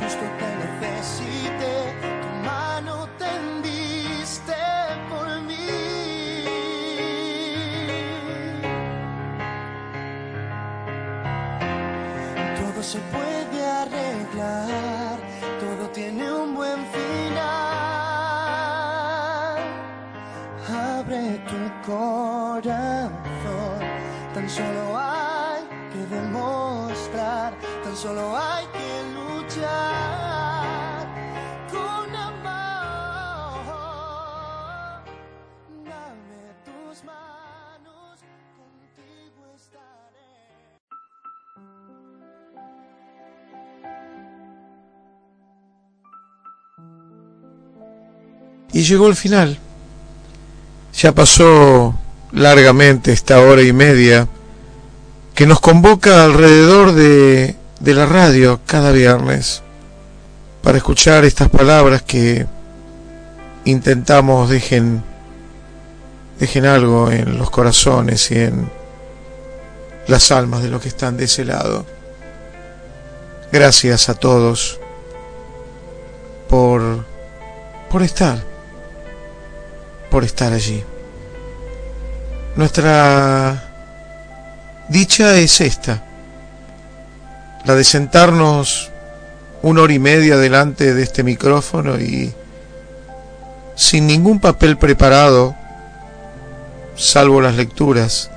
Speaker 15: Justo te necesité, corazón, tan solo hay que demostrar, tan solo hay que luchar con amor. Dame tus manos, contigo estaré.
Speaker 2: Y llegó el final. Ya pasó largamente esta hora y media que nos convoca alrededor de, de la radio cada viernes para escuchar estas palabras que intentamos dejen dejen algo en los corazones y en las almas de los que están de ese lado. Gracias a todos por por estar por estar allí. Nuestra dicha es esta, la de sentarnos una hora y media delante de este micrófono y sin ningún papel preparado, salvo las lecturas,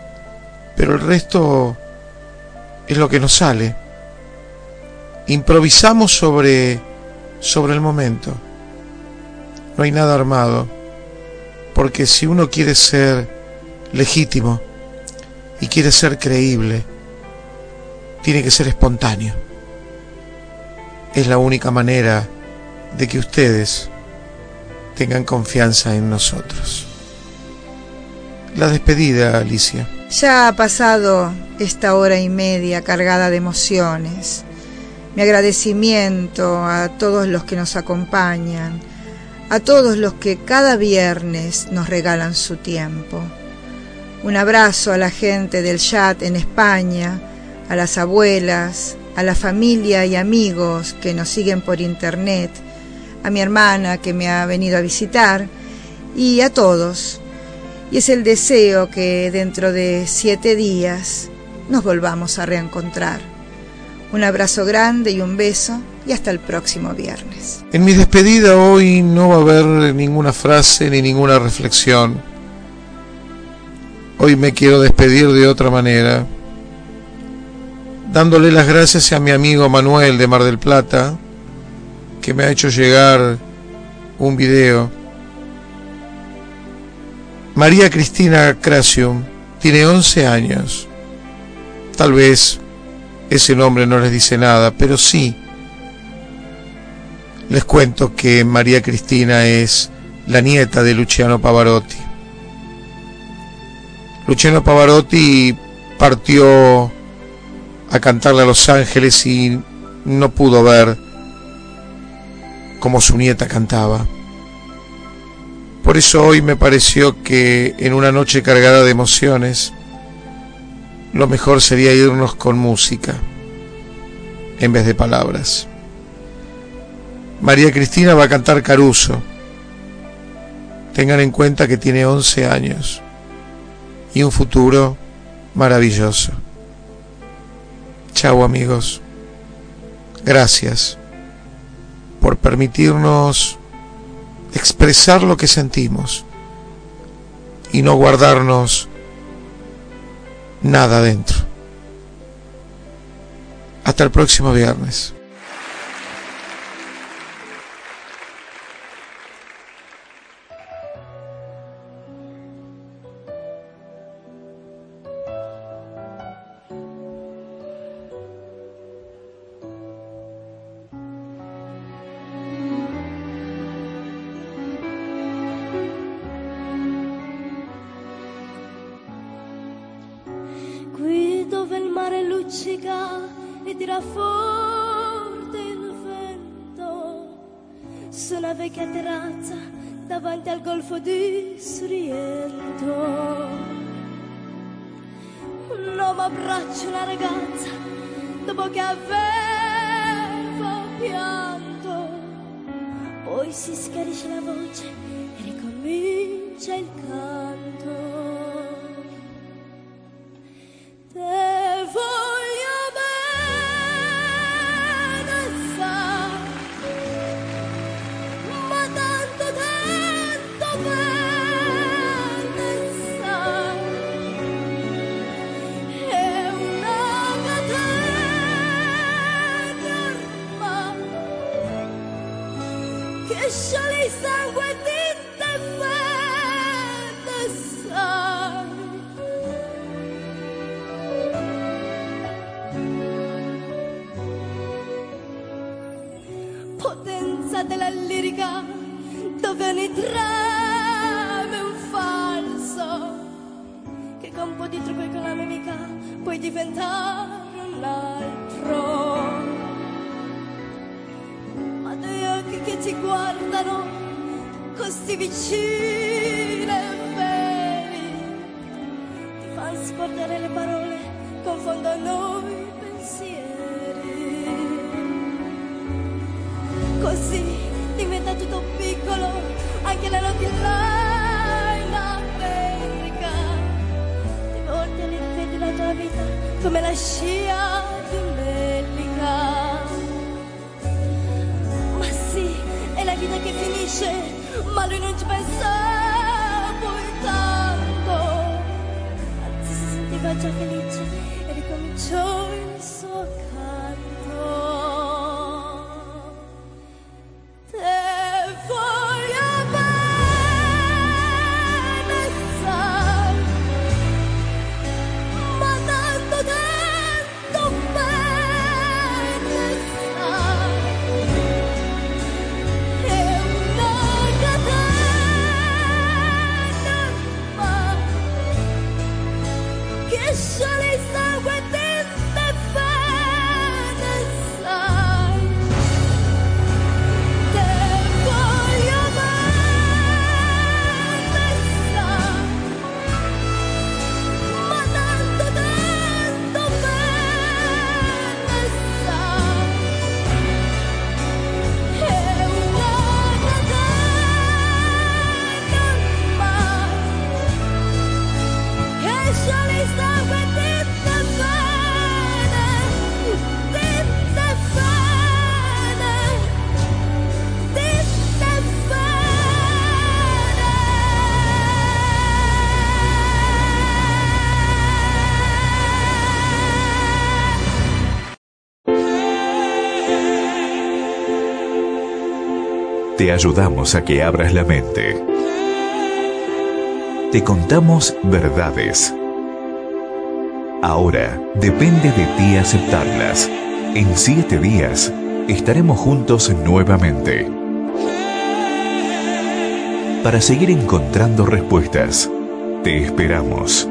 Speaker 2: pero el resto es lo que nos sale. Improvisamos sobre sobre el momento. No hay nada armado porque si uno quiere ser legítimo y quiere ser creíble, tiene que ser espontáneo. Es la única manera de que ustedes tengan confianza en nosotros. La despedida, Alicia.
Speaker 3: Ya ha pasado esta hora y media cargada de emociones. Mi agradecimiento a todos los que nos acompañan, a todos los que cada viernes nos regalan su tiempo. Un abrazo a la gente del chat en España, a las abuelas, a la familia y amigos que nos siguen por internet, a mi hermana que me ha venido a visitar y a todos. Y es el deseo que dentro de siete días nos volvamos a reencontrar. Un abrazo grande y un beso y hasta el próximo viernes.
Speaker 2: En mi despedida hoy no va a haber ninguna frase ni ninguna reflexión. Hoy me quiero despedir de otra manera, dándole las gracias a mi amigo Manuel de Mar del Plata, que me ha hecho llegar un video. María Cristina Crasium tiene 11 años. Tal vez ese nombre no les dice nada, pero sí les cuento que María Cristina es la nieta de Luciano Pavarotti. Luciano Pavarotti partió a cantarle a Los Ángeles y no pudo ver como su nieta cantaba. Por eso hoy me pareció que en una noche cargada de emociones, lo mejor sería irnos con música en vez de palabras. María Cristina va a cantar Caruso. Tengan en cuenta que tiene 11 años y un futuro maravilloso. Chao amigos. Gracias por permitirnos expresar lo que sentimos y no guardarnos nada dentro. Hasta el próximo viernes.
Speaker 16: Che scioglie il sangue di te fede, sai. potenza della lirica dove ogni trame è un falso che con un po' di trucco e puoi diventare un altro ti guardano così vicini e veri ti fanno scordare le parole confondono i pensieri. Così diventa tutto piccolo anche la notte là in America. Ti volti e ripeti la tua vita come la scia finisce ma lui non ci anzi
Speaker 1: Te ayudamos a que abras la mente. Te contamos verdades. Ahora depende de ti aceptarlas. En siete días estaremos juntos nuevamente. Para seguir encontrando respuestas, te esperamos.